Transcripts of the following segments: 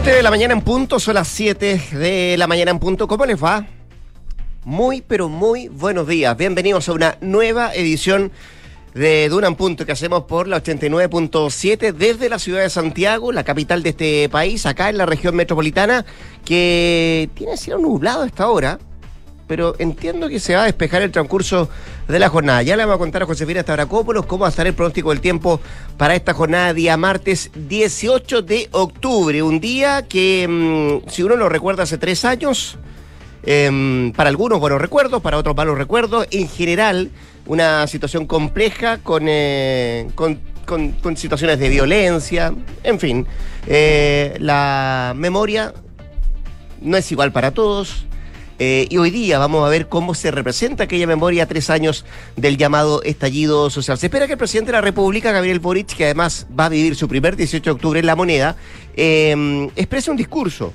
7 de la mañana en punto, son las 7 de la mañana en punto. ¿Cómo les va? Muy, pero muy buenos días. Bienvenidos a una nueva edición de Duna en Punto que hacemos por la 89.7 desde la ciudad de Santiago, la capital de este país, acá en la región metropolitana, que tiene cielo nublado a esta hora pero entiendo que se va a despejar el transcurso de la jornada. Ya le vamos a contar a Josefina Stavrakopoulos cómo va a estar el pronóstico del tiempo para esta jornada día martes 18 de octubre. Un día que, mm, si uno lo recuerda hace tres años, em, para algunos buenos recuerdos, para otros malos recuerdos. En general, una situación compleja con, eh, con, situaciones de violencia, en fin. Eh, la memoria no es igual para todos eh, y hoy día vamos a ver cómo se representa aquella memoria a tres años del llamado estallido social. Se espera que el presidente de la República, Gabriel Boric, que además va a vivir su primer 18 de octubre en la moneda, eh, exprese un discurso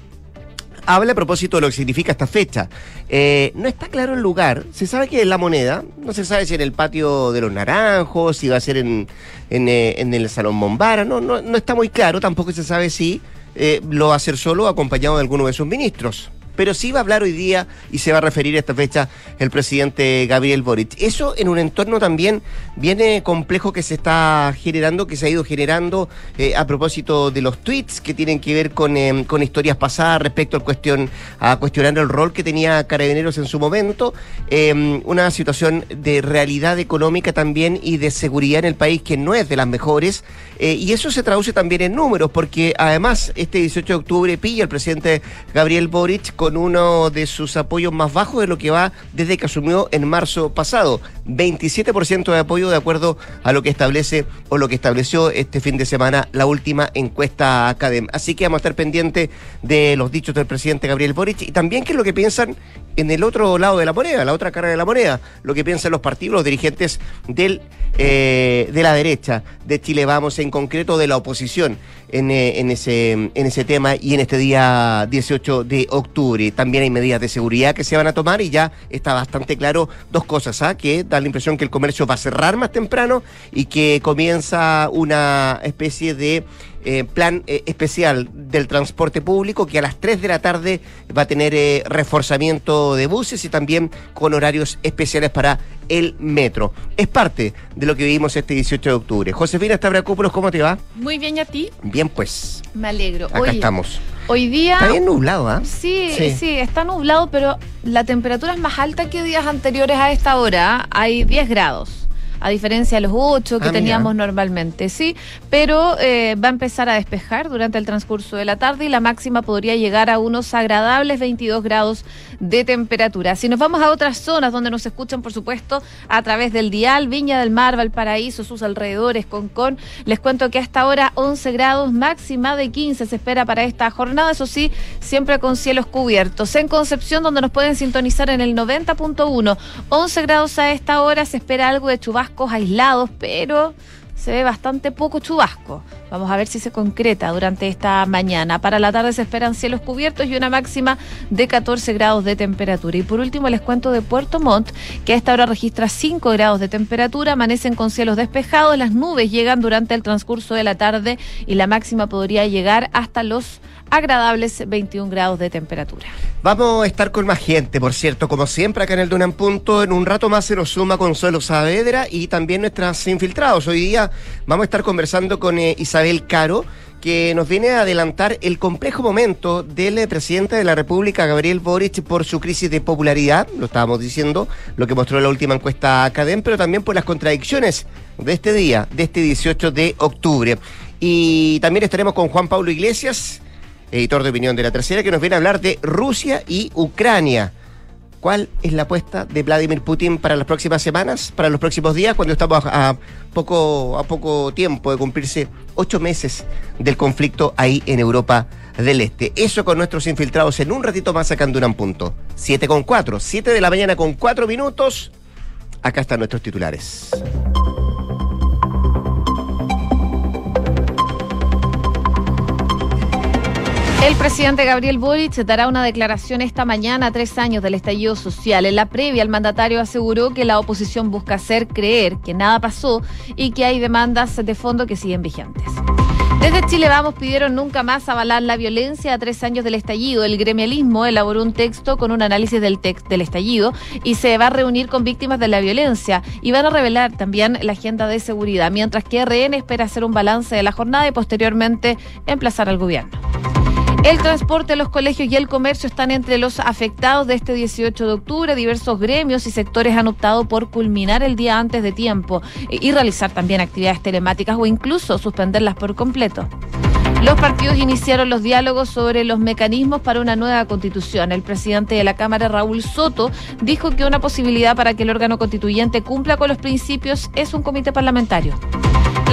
habla a propósito de lo que significa esta fecha. Eh, no está claro el lugar. Se sabe que es la moneda. No se sabe si en el patio de los naranjos, si va a ser en, en, el Salón Bombara. No, no, no, está muy claro. Tampoco se sabe si lo va a hacer solo acompañado de alguno de sus ministros pero sí va a hablar hoy día y se va a referir a esta fecha el presidente Gabriel Boric. Eso en un entorno también viene complejo que se está generando, que se ha ido generando eh, a propósito de los tweets que tienen que ver con, em, con historias pasadas respecto al cuestión, a cuestionar el rol que tenía Carabineros en su momento, em, una situación de realidad económica también y de seguridad en el país que no es de las mejores, eh, y eso se traduce también en números, porque además este 18 de octubre pilla el presidente Gabriel Boric con uno de sus apoyos más bajos de lo que va desde que asumió en marzo pasado. 27% de apoyo de acuerdo a lo que establece o lo que estableció este fin de semana la última encuesta Academ. Así que vamos a estar pendientes de los dichos del presidente Gabriel Boric y también qué es lo que piensan en el otro lado de la moneda, la otra cara de la moneda, lo que piensan los partidos, los dirigentes del, eh, de la derecha de Chile Vamos, en concreto de la oposición en, eh, ese, en ese tema y en este día 18 de octubre. También hay medidas de seguridad que se van a tomar y ya está bastante claro dos cosas, ¿ah? que da la impresión que el comercio va a cerrar más temprano y que comienza una especie de eh, plan eh, especial del transporte público que a las 3 de la tarde va a tener eh, reforzamiento de buses y también con horarios especiales para el metro. Es parte de lo que vivimos este 18 de octubre. Josefina Stavrakopoulos, ¿cómo te va? Muy bien, ¿y a ti? Bien, pues. Me alegro. Acá estamos. Hoy día... Está bien nublado, ¿ah? Sí, sí, está nublado, pero la temperatura es más alta que días anteriores a esta hora. Hay 10 grados a diferencia de los 8 que ah, teníamos normalmente, sí, pero eh, va a empezar a despejar durante el transcurso de la tarde y la máxima podría llegar a unos agradables 22 grados de temperatura. Si nos vamos a otras zonas donde nos escuchan, por supuesto, a través del dial, Viña del Mar, Valparaíso, sus alrededores, Concón, les cuento que hasta ahora 11 grados, máxima de 15 se espera para esta jornada, eso sí, siempre con cielos cubiertos. En Concepción, donde nos pueden sintonizar en el 90.1, 11 grados a esta hora, se espera algo de chubasco aislados, pero se ve bastante poco chubasco. Vamos a ver si se concreta durante esta mañana. Para la tarde se esperan cielos cubiertos y una máxima de 14 grados de temperatura. Y por último les cuento de Puerto Montt, que a esta hora registra 5 grados de temperatura, amanecen con cielos despejados, las nubes llegan durante el transcurso de la tarde y la máxima podría llegar hasta los agradables 21 grados de temperatura. Vamos a estar con más gente, por cierto, como siempre acá en el Dunan Punto. En un rato más se nos suma Consuelo Saavedra y también nuestras infiltrados. Hoy día vamos a estar conversando con eh, Isabel Caro que nos viene a adelantar el complejo momento del eh, presidente de la República, Gabriel Boric, por su crisis de popularidad, lo estábamos diciendo, lo que mostró la última encuesta Academ, pero también por las contradicciones de este día, de este 18 de octubre. Y también estaremos con Juan Pablo Iglesias, editor de opinión de la tercera, que nos viene a hablar de Rusia y Ucrania. ¿Cuál es la apuesta de Vladimir Putin para las próximas semanas, para los próximos días, cuando estamos a, poco, a poco tiempo de cumplirse ocho meses del conflicto ahí en Europa del Este? Eso con nuestros infiltrados en un ratito más acá en Punto. Siete con cuatro, siete de la mañana con cuatro minutos. Acá están nuestros titulares. El presidente Gabriel Boric dará una declaración esta mañana a tres años del estallido social. En la previa, el mandatario aseguró que la oposición busca hacer creer que nada pasó y que hay demandas de fondo que siguen vigentes. Desde Chile Vamos pidieron nunca más avalar la violencia a tres años del estallido. El gremialismo elaboró un texto con un análisis del, del estallido y se va a reunir con víctimas de la violencia y van a revelar también la agenda de seguridad, mientras que RN espera hacer un balance de la jornada y posteriormente emplazar al gobierno. El transporte, los colegios y el comercio están entre los afectados de este 18 de octubre. Diversos gremios y sectores han optado por culminar el día antes de tiempo y realizar también actividades telemáticas o incluso suspenderlas por completo. Los partidos iniciaron los diálogos sobre los mecanismos para una nueva constitución. El presidente de la Cámara, Raúl Soto, dijo que una posibilidad para que el órgano constituyente cumpla con los principios es un comité parlamentario.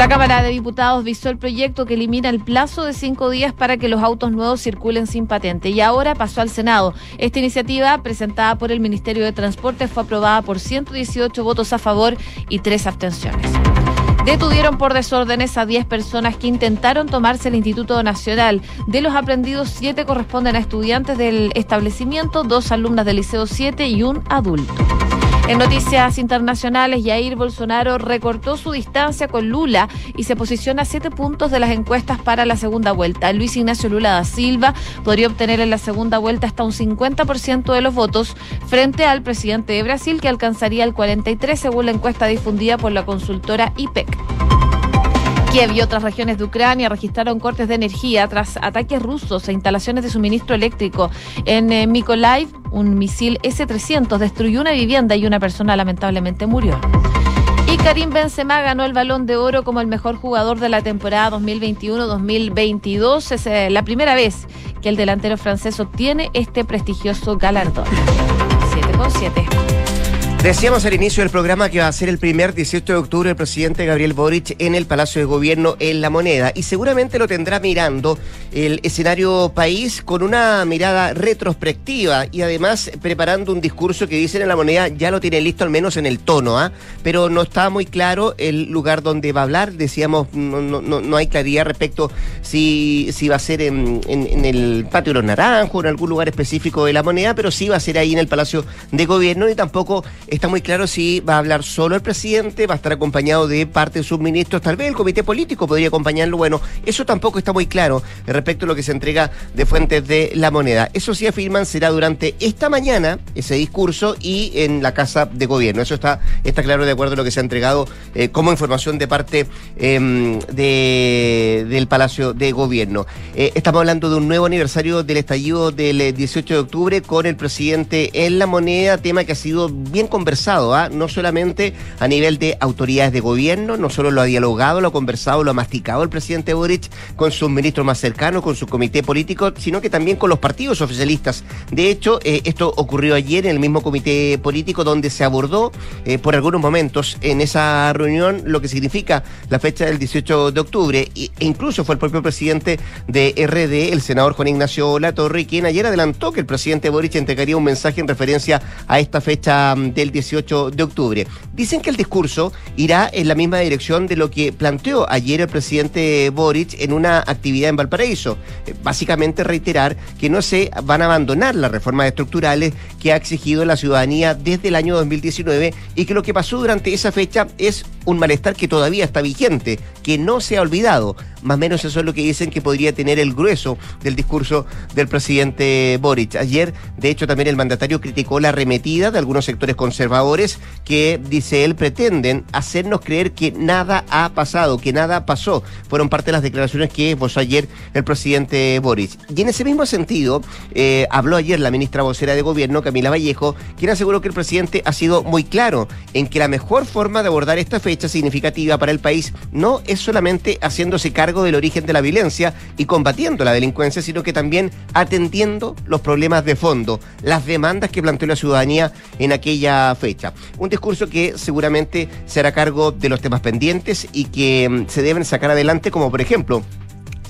La Cámara de Diputados visó el proyecto que elimina el plazo de cinco días para que los autos nuevos circulen sin patente y ahora pasó al Senado. Esta iniciativa, presentada por el Ministerio de Transporte, fue aprobada por 118 votos a favor y tres abstenciones. Detuvieron por desórdenes a 10 personas que intentaron tomarse el Instituto Nacional. De los aprendidos, siete corresponden a estudiantes del establecimiento, dos alumnas del Liceo 7 y un adulto. En noticias internacionales, Jair Bolsonaro recortó su distancia con Lula y se posiciona a siete puntos de las encuestas para la segunda vuelta. Luis Ignacio Lula da Silva podría obtener en la segunda vuelta hasta un 50% de los votos frente al presidente de Brasil que alcanzaría el 43% según la encuesta difundida por la consultora IPEC. Kiev y otras regiones de Ucrania registraron cortes de energía tras ataques rusos a instalaciones de suministro eléctrico. En eh, Mykolaiv, un misil S-300 destruyó una vivienda y una persona lamentablemente murió. Y Karim Benzema ganó el Balón de Oro como el mejor jugador de la temporada 2021-2022. Es eh, la primera vez que el delantero francés obtiene este prestigioso galardón. 7 con 7. Decíamos al inicio del programa que va a ser el primer 18 de octubre el presidente Gabriel Boric en el Palacio de Gobierno en La Moneda y seguramente lo tendrá mirando el escenario país con una mirada retrospectiva y además preparando un discurso que dicen en La Moneda ya lo tiene listo al menos en el tono, ¿ah? pero no está muy claro el lugar donde va a hablar, decíamos no, no, no hay claridad respecto si, si va a ser en, en, el Patio de los Naranjos o en algún lugar específico de La Moneda, pero sí va a ser ahí en el Palacio de Gobierno y tampoco está muy claro si va a hablar solo el presidente, va a estar acompañado de parte de sus ministros, tal vez el comité político podría acompañarlo. Bueno, eso tampoco está muy claro respecto a lo que se entrega de fuentes de la moneda. Eso sí afirman será durante esta mañana ese discurso y en la Casa de Gobierno. Eso está, está claro de acuerdo a lo que se ha entregado eh, como información de parte em, de, del Palacio de Gobierno. Eh, estamos hablando de un nuevo aniversario del estallido del 18 eh, de octubre con el presidente en la moneda, tema que ha sido bien conversado, ¿ah? no solamente a nivel de autoridades de gobierno, no solo lo ha dialogado, lo ha conversado, lo ha masticado el presidente Boric con sus ministros más cercanos, con su comité político, sino que también con los partidos oficialistas. De hecho, eh, esto ocurrió ayer en el mismo comité político donde se abordó eh, por algunos momentos en esa reunión lo que significa la fecha del 18 de octubre e incluso fue el propio presidente de RD, el senador Juan Ignacio Latorre, quien ayer adelantó que el presidente Boric entregaría un mensaje en referencia a esta fecha mm, del 18 de octubre. Dicen que el discurso irá en la misma dirección de lo que planteó ayer el presidente Boric en una actividad en Valparaíso. Eh, básicamente reiterar que no se van a abandonar las reformas estructurales que ha exigido la ciudadanía desde el año 2019 y que lo que pasó durante esa fecha es un malestar que todavía está vigente, que no se ha olvidado. Más o menos eso es lo que dicen que podría tener el grueso del discurso del presidente Boric. Ayer, de hecho, también el mandatario criticó la arremetida de algunos sectores conservadores que, dice él, pretenden hacernos creer que nada ha pasado, que nada pasó. Fueron parte de las declaraciones que esbozó ayer el presidente Boric. Y en ese mismo sentido, eh, habló ayer la ministra vocera de Gobierno, Camila Vallejo, quien aseguró que el presidente ha sido muy claro en que la mejor forma de abordar esta fecha significativa para el país no es solamente haciéndose cargo del origen de la violencia y combatiendo la delincuencia, sino que también atendiendo los problemas de fondo, las demandas que planteó la ciudadanía en aquella fecha. Un discurso que seguramente será cargo de los temas pendientes y que mm, se deben sacar adelante, como por ejemplo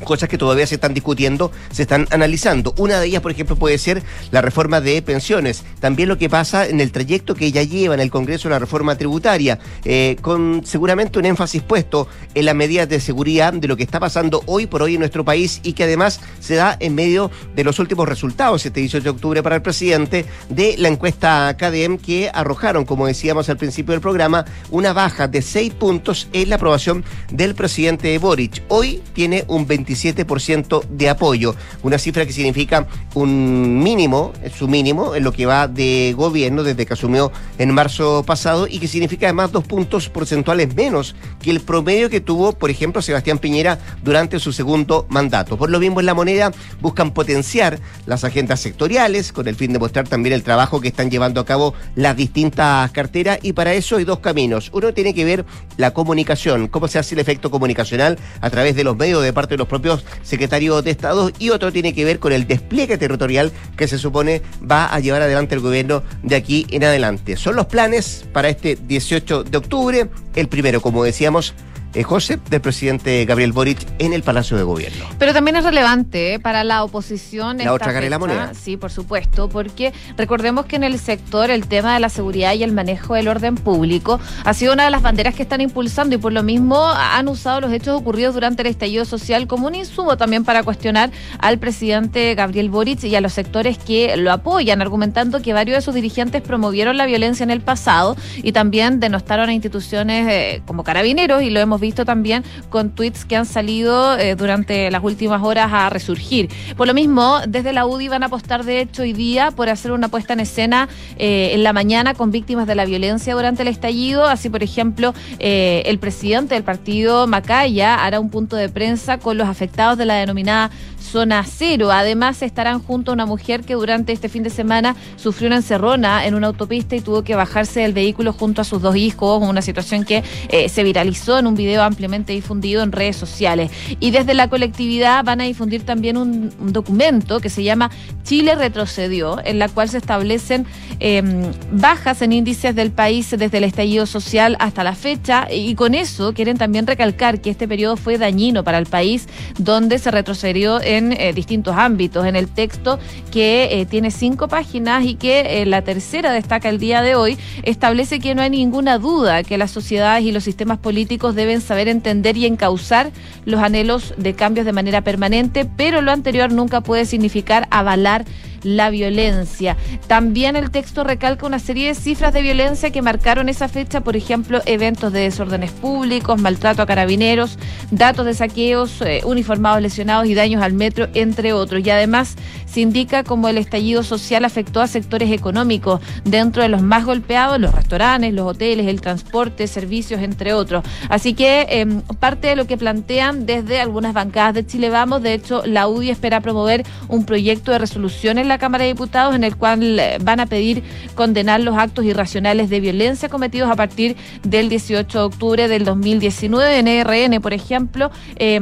cosas que todavía se están discutiendo, se están analizando. Una de ellas, por ejemplo, puede ser la reforma de pensiones. También lo que pasa en el trayecto que ella lleva en el Congreso la reforma tributaria, eh, con seguramente un énfasis puesto en las medidas de seguridad de lo que está pasando hoy por hoy en nuestro país y que además se da en medio de los últimos resultados este 18 de octubre para el presidente de la encuesta CADEM que arrojaron, como decíamos al principio del programa, una baja de seis puntos en la aprobación del presidente Boric. Hoy tiene un 20 27% de apoyo, una cifra que significa un mínimo, su mínimo, en lo que va de gobierno desde que asumió en marzo pasado y que significa además dos puntos porcentuales menos que el promedio que tuvo, por ejemplo, Sebastián Piñera durante su segundo mandato. Por lo mismo, en la moneda buscan potenciar las agendas sectoriales con el fin de mostrar también el trabajo que están llevando a cabo las distintas carteras y para eso hay dos caminos. Uno tiene que ver la comunicación, cómo se hace el efecto comunicacional a través de los medios de parte de los propios propios secretarios de Estado y otro tiene que ver con el despliegue territorial que se supone va a llevar adelante el gobierno de aquí en adelante. Son los planes para este 18 de octubre. El primero, como decíamos, eh, José, del presidente Gabriel Boric en el Palacio de Gobierno. Pero también es relevante eh, para la oposición. La otra cara de la moneda. Sí, por supuesto, porque recordemos que en el sector el tema de la seguridad y el manejo del orden público ha sido una de las banderas que están impulsando y por lo mismo han usado los hechos ocurridos durante el estallido social como un insumo también para cuestionar al presidente Gabriel Boric y a los sectores que lo apoyan, argumentando que varios de sus dirigentes promovieron la violencia en el pasado y también denostaron a instituciones eh, como carabineros y lo hemos visto también con tweets que han salido eh, durante las últimas horas a resurgir. Por lo mismo, desde la UDI van a apostar, de hecho, hoy día por hacer una puesta en escena eh, en la mañana con víctimas de la violencia durante el estallido. Así, por ejemplo, eh, el presidente del partido Macaya hará un punto de prensa con los afectados de la denominada zona cero. Además, estarán junto a una mujer que durante este fin de semana sufrió una encerrona en una autopista y tuvo que bajarse del vehículo junto a sus dos hijos, una situación que se viralizó en un video ampliamente difundido en redes sociales. Y desde la colectividad van a difundir también un, documento que se llama Chile retrocedió, en la cual se establecen em, bajas en índices del país desde el estallido social hasta la fecha. Y con eso quieren también recalcar que este periodo fue dañino para el país, donde se retrocedió en eh, distintos ámbitos. En el texto que eh, tiene cinco páginas y que eh, la tercera destaca el día de hoy, establece que no hay ninguna duda que las sociedades y los sistemas políticos deben saber entender y encauzar los anhelos de cambios de manera permanente, pero lo anterior nunca puede significar avalar la violencia. También el texto recalca una serie de cifras de violencia que marcaron esa fecha, por ejemplo, eventos de desórdenes públicos, maltrato a carabineros, datos de saqueos, eh, uniformados lesionados y daños al metro, entre otros. Y además se indica cómo el estallido social afectó a sectores económicos, dentro de los más golpeados, los restaurantes, los hoteles, el transporte, servicios, entre otros. Así que em, parte de lo que plantean desde algunas bancadas de Chile Vamos, de hecho, la UDI espera promover un proyecto de resolución en la Cámara de Diputados en el cual eh, van a pedir condenar los actos irracionales de violencia cometidos a partir del 18 de octubre del 2019 en ERN, por ejemplo. Eh,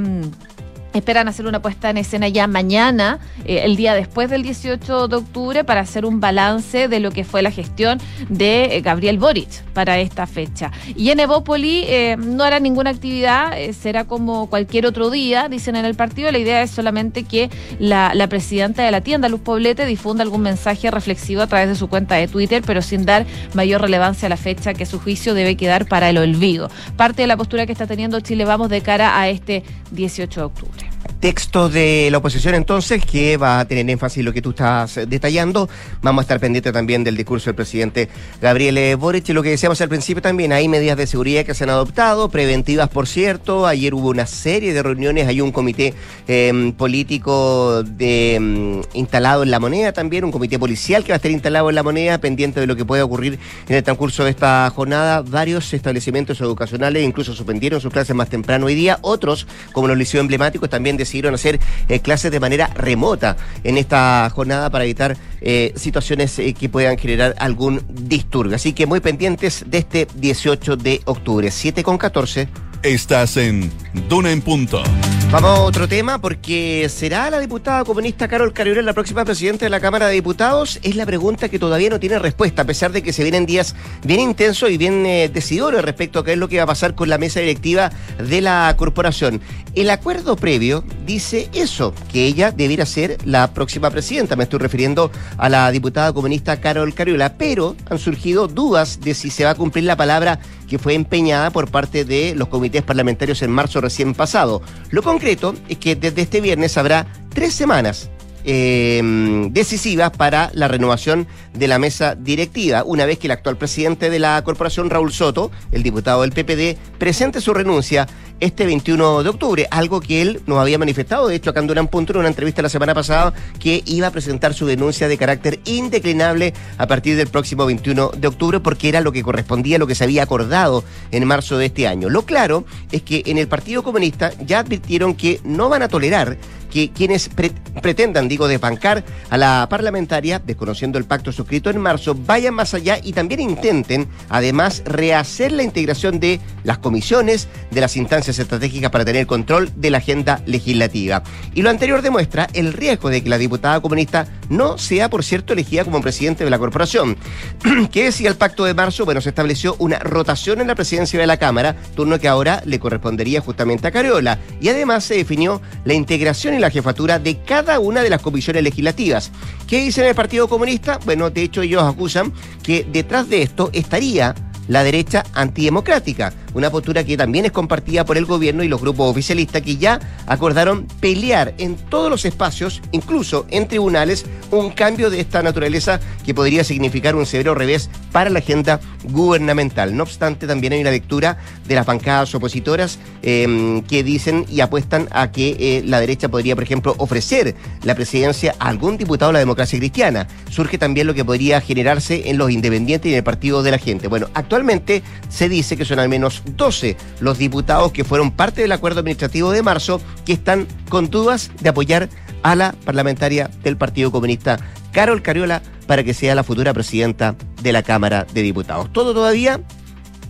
Esperan hacer una puesta en escena ya mañana, eh, el día después del 18 de octubre, para hacer un balance de lo que fue la gestión de eh, Gabriel Boric para esta fecha. Y en Evópoli eh, no hará ninguna actividad, será como cualquier otro día, dicen en el partido. La idea es solamente que la, la, presidenta de la tienda, Luz Poblete, difunda algún mensaje reflexivo a través de su cuenta de Twitter, pero sin dar mayor relevancia a la fecha que su juicio debe quedar para el olvido. Parte de la postura que está teniendo Chile Vamos de cara a este 18 de octubre texto de la oposición entonces, que va a tener énfasis en lo que tú estás detallando. Vamos a estar pendientes también del discurso del presidente Gabriel Boric. Y lo que decíamos al principio también, hay medidas de seguridad que se han adoptado, preventivas por cierto. Ayer hubo una serie de reuniones, hay un comité em, político em, instalado en la moneda también, un comité policial que va a estar instalado en la moneda, pendiente de lo que puede ocurrir en el transcurso de esta jornada. Varios establecimientos educacionales incluso suspendieron sus clases más temprano hoy día. Otros, como los liceos emblemáticos, también decidieron hacer eh, clases de manera remota en esta jornada para evitar eh, situaciones eh, que puedan generar algún disturbio. Así que muy pendientes de este 18 de octubre, 7 con 14. Estás en Duna en Punto. Vamos a otro tema, porque ¿será la diputada comunista Carol Carrión la próxima presidenta de la Cámara de Diputados? Es la pregunta que todavía no tiene respuesta, a pesar de que se vienen días bien intensos y bien eh, decidores respecto a qué es lo que va a pasar con la mesa directiva de la corporación. El acuerdo previo dice eso, que ella debiera ser la próxima presidenta. Me estoy refiriendo a la diputada comunista Carol Cariola, pero han surgido dudas de si se va a cumplir la palabra que fue empeñada por parte de los comités parlamentarios en marzo recién pasado. Lo concreto es que desde este viernes habrá tres semanas eh, decisivas para la renovación de la mesa directiva, una vez que el actual presidente de la corporación, Raúl Soto, el diputado del PPD, presente su renuncia este 21 de octubre, algo que él nos había manifestado, de hecho acá en Durán Punto en una entrevista la semana pasada, que iba a presentar su denuncia de carácter indeclinable a partir del próximo 21 de octubre, porque era lo que correspondía a lo que se había acordado en marzo de este año. Lo claro es que en el Partido Comunista ya advirtieron que no van a tolerar que quienes pretendan, digo, desbancar a la parlamentaria, desconociendo el pacto suscrito en marzo, vayan más allá y también intenten, además, rehacer la integración de las comisiones, de las instancias estratégicas para tener control de la agenda legislativa. Y lo anterior demuestra el riesgo de que la diputada comunista no sea, por cierto, elegida como presidente de la corporación. ¿Qué decía el pacto de marzo? Bueno, se estableció una rotación en la presidencia de la Cámara, turno que ahora le correspondería justamente a Carola. Y además se definió la integración la jefatura de cada una de las comisiones legislativas. ¿Qué dice el Partido Comunista? Bueno, de hecho ellos acusan que detrás de esto estaría la derecha antidemocrática, una postura que también es compartida por el gobierno y los grupos oficialistas que ya acordaron pelear en todos los espacios, incluso en tribunales, un cambio de esta naturaleza que podría significar un severo revés para la agenda gubernamental. No obstante, también hay una lectura de las bancadas opositoras em, que dicen y apuestan a que eh, la derecha podría, por ejemplo, ofrecer la presidencia a algún diputado de la democracia cristiana. Surge también lo que podría generarse en los independientes y en el Partido de la Gente. Bueno, actualmente Actualmente se dice que son al menos 12 los diputados que fueron parte del acuerdo administrativo de marzo que están con dudas de apoyar a la parlamentaria del Partido Comunista, Carol Cariola, para que sea la futura presidenta de la Cámara de Diputados. Todo todavía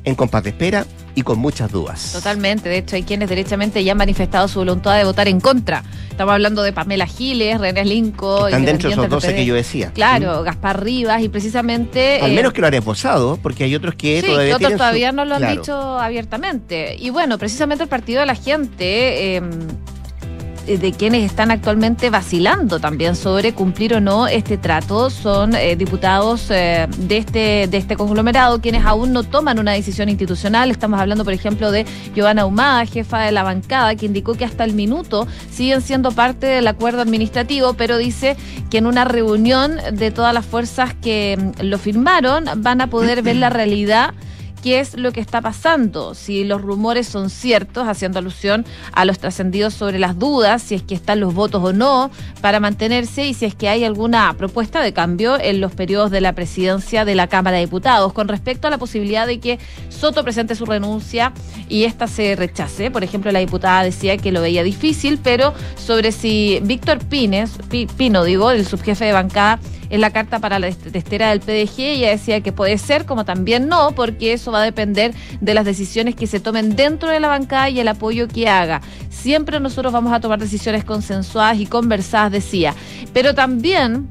en compás de espera y con muchas dudas. Totalmente, de hecho hay quienes derechamente ya han manifestado su voluntad de votar en contra. Estamos hablando de Pamela Giles, René Linco. Están dentro de esos 12 que yo decía. Claro, Gaspar Rivas y precisamente... Al menos eh, que lo han esposado, porque hay otros que sí, todavía... Otros todavía no lo han dicho abiertamente. Y bueno, precisamente el Partido de la Gente... Eh, de quienes están actualmente vacilando también sobre cumplir o no este trato son eh, diputados eh, de este de este conglomerado quienes aún no toman una decisión institucional. Estamos hablando, por ejemplo, de Giovanna Humada, jefa de la bancada, que indicó que hasta el minuto siguen siendo parte del acuerdo administrativo, pero dice que en una reunión de todas las fuerzas que mm, lo firmaron van a poder ver la realidad qué es lo que está pasando, si los rumores son ciertos, haciendo alusión a los trascendidos sobre las dudas, si es que están los votos o no para mantenerse y si es que hay alguna propuesta de cambio en los periodos de la presidencia de la Cámara de Diputados. Con respecto a la posibilidad de que Soto presente su renuncia y esta se rechace, por ejemplo, la diputada decía que lo veía difícil, pero sobre si Víctor Pines, Pino, digo, el subjefe de bancada, en la carta para la testera del PDG, ella decía que puede ser, como también no, porque eso va a depender de las decisiones que se tomen dentro de la bancada y el apoyo que haga. Siempre nosotros vamos a tomar decisiones consensuadas y conversadas, decía. Pero también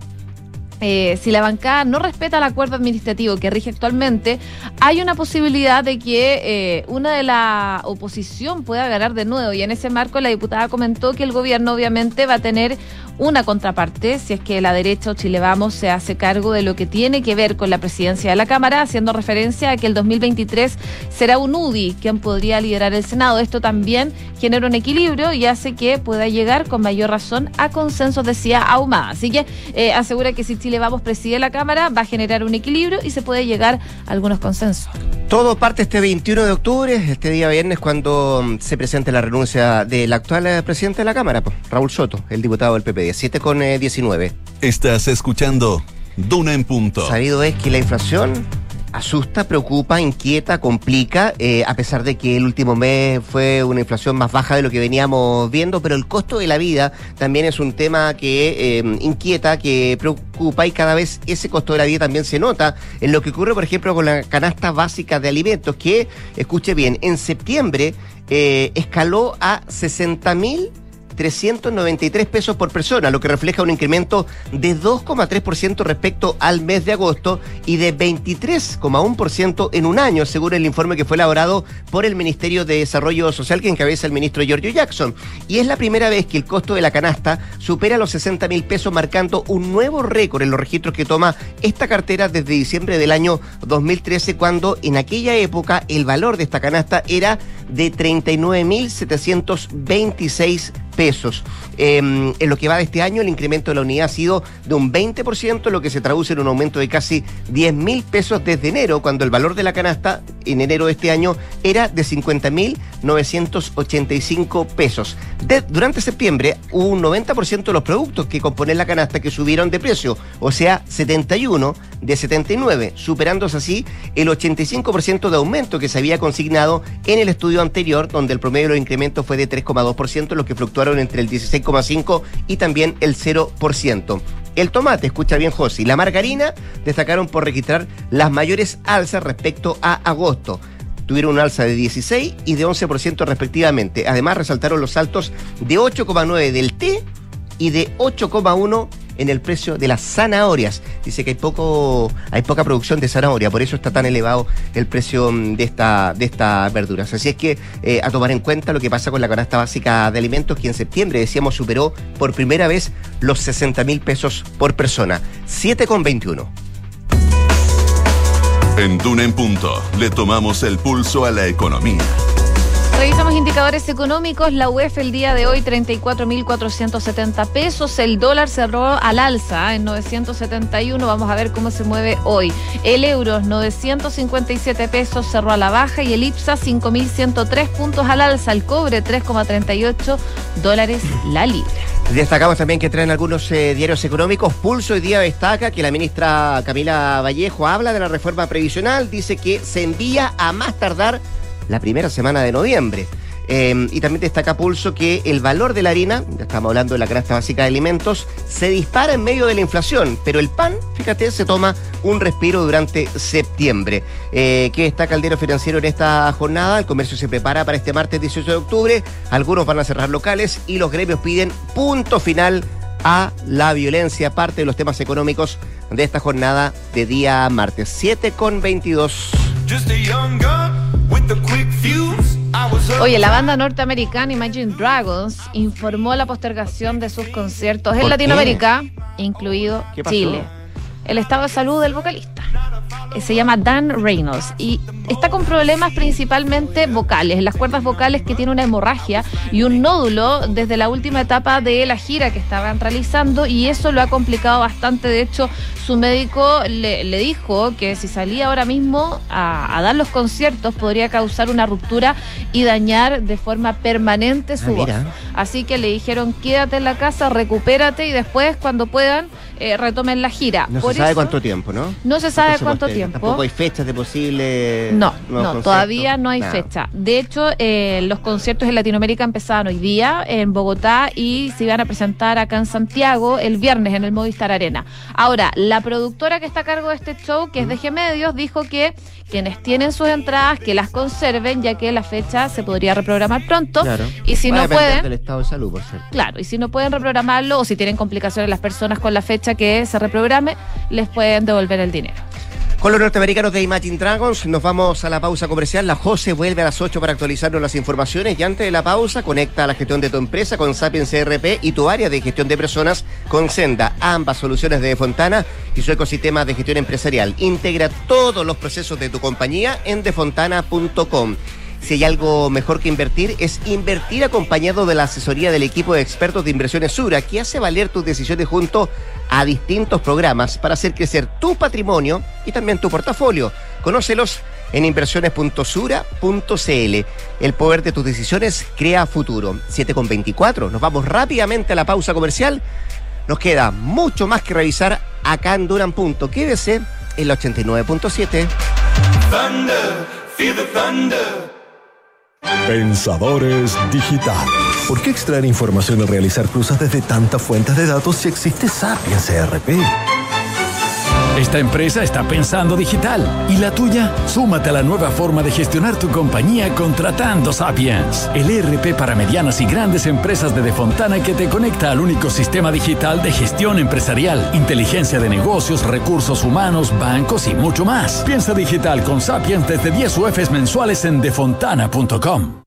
eh, si la bancada no respeta el acuerdo administrativo que rige actualmente, hay una posibilidad de que eh, una de la oposición pueda ganar de nuevo. Y en ese marco la diputada comentó que el gobierno obviamente va a tener una contraparte si es que la derecha o Chile Vamos se hace cargo de lo que tiene que ver con la presidencia de la Cámara, haciendo referencia a que el 2023 será un UDI quien podría liderar el Senado. Esto también genera un equilibrio y hace que pueda llegar con mayor razón a consensos, decía Ahumada. Así que eh, asegura que si Chile Vamos preside la Cámara va a generar un equilibrio y se puede llegar a algunos consensos. Todo parte este 21 de octubre, este día viernes, cuando mm, se presente la renuncia del actual eh, presidente de la Cámara, Raúl Soto, el diputado del PP. 7 con 19. Eh, Estás escuchando Duna en Punto. Sabido es que la inflación asusta, preocupa, inquieta, complica, eh, a pesar de que el último mes fue una inflación más baja de lo que veníamos viendo, pero el costo de la vida también es un tema que eh, inquieta, que preocupa y cada vez ese costo de la vida también se nota en lo que ocurre, por ejemplo, con la canasta básica de alimentos, que, escuche bien, en septiembre escaló a 60 mil 393 pesos por persona, lo que refleja un incremento de 2,3% respecto al mes de agosto y de 23,1% en un año, según el informe que fue elaborado por el Ministerio de Desarrollo Social que encabeza el ministro Giorgio Jackson. Y es la primera vez que el costo de la canasta supera los 60 mil pesos, marcando un nuevo récord en los registros que toma esta cartera desde diciembre del año 2013, cuando en aquella época el valor de esta canasta era de 39.726 pesos. Em, en lo que va de este año, el incremento de la unidad ha sido de un 20%, lo que se traduce en un aumento de casi 10 mil pesos desde enero, cuando el valor de la canasta en enero de este año era de 50.985 pesos. durante septiembre hubo un 90% de los productos que componen la canasta que subieron de precio, o sea, 71 de 79, superándose así el 85% de aumento que se había consignado en el estudio anterior, donde el promedio de los incrementos fue de 3,2%, lo que fluctuaron entre el 16,5% y también el 0%. El tomate, escucha bien Josi, la margarina destacaron por registrar las mayores alzas respecto a agosto tuvieron un alza de 16 y de 11% respectivamente. Además, resaltaron los saltos de 8,9 del té y de 8,1 en el precio de las zanahorias. Dice que hay poco, hay poca producción de zanahoria, por eso está tan elevado el precio mm, de esta, de estas verduras. Así es que eh, a tomar en cuenta lo que pasa con la canasta básica de alimentos, que en septiembre decíamos superó por primera vez los 60 mil pesos por persona. 7,21. En Duna en Punto le tomamos el pulso a la economía. Revisamos indicadores económicos. La UEF el día de hoy 34.470 pesos. El dólar cerró al alza en 971. Vamos a ver cómo se mueve hoy. El euro 957 pesos cerró a la baja y el IPSA 5.103 puntos al alza. El cobre 3,38 dólares la libra. Destacamos también que traen algunos eh, diarios económicos. Pulso hoy día destaca que la ministra Camila Vallejo habla de la reforma previsional. Dice que se envía a más tardar la primera semana de noviembre. Em, y también destaca Pulso que el valor de la harina, ya estamos hablando de la canasta básica de alimentos, se dispara en medio de la inflación, pero el pan, fíjate, se toma un respiro durante septiembre. Eh, ¿Qué destaca el financiero en esta jornada? El comercio se prepara para este martes 18 de octubre, algunos van a cerrar locales y los gremios piden punto final a la violencia, parte de los temas económicos de esta jornada de día martes 7 con 22. Oye, la banda norteamericana Imagine Dragons informó la postergación de sus conciertos en Latinoamérica, incluido Chile. El estado de salud del vocalista. Eh, se llama Dan Reynolds y está con problemas principalmente vocales, las cuerdas vocales que tiene una hemorragia y un nódulo desde la última etapa de la gira que estaban realizando y eso lo ha complicado bastante. De hecho, su médico le, dijo que si salía ahora mismo a, dar los conciertos podría causar una ruptura y dañar de forma permanente su ah, voz. Así que le dijeron quédate en la casa, recupérate y después cuando puedan eh, retomen la gira. No se sabe cuánto tiempo, ¿no? No se sabe cuánto tiempo. Tampoco hay fechas de posible. No, no, todavía no hay fecha. De hecho, eh, los conciertos en Latinoamérica empezaban hoy día en Bogotá y se iban a presentar acá en Santiago el viernes en el Movistar Arena. Ahora, la productora que está a cargo de este show, que es de G Medios, dijo que quienes tienen sus entradas que las conserven, ya que la fecha se podría reprogramar pronto. Y si no pueden. Del estado de salud, por cierto. Claro, y si no pueden reprogramarlo o si tienen complicaciones las personas con la fecha que se reprograme, les pueden devolver el dinero. Con los norteamericanos de Imagine Dragons nos vamos a la pausa comercial. La Jose vuelve a las 8 para actualizarnos las informaciones y antes de la pausa conecta la gestión de tu empresa con Sapiens CRP y tu área de gestión de personas con Senda, ambas soluciones de Fontana y su ecosistema de gestión empresarial. Integra todos los procesos de tu compañía en defontana.com. Si hay algo mejor que invertir, es invertir acompañado de la asesoría del equipo de expertos de inversiones Sura, que hace valer tus decisiones junto a distintos programas para hacer crecer tu patrimonio y también tu portafolio. Conócelos en inversiones.sura.cl. El poder de tus decisiones crea futuro. 7,24. Nos vamos rápidamente a la pausa comercial. Nos queda mucho más que revisar acá en Duran. Quédese en la 89.7. Pensadores digitales. ¿Por qué extraer información y realizar cruzas desde tantas fuentes de datos si existe Sapiens CRP? Esta empresa está pensando digital. ¿Y la tuya? Súmate a la nueva forma de gestionar tu compañía contratando Sapiens, el ERP para medianas y grandes empresas de Defontana que te conecta al único sistema digital de gestión empresarial, inteligencia de negocios, recursos humanos, bancos y mucho más. Piensa digital con Sapiens desde 10 UFs mensuales en defontana.com.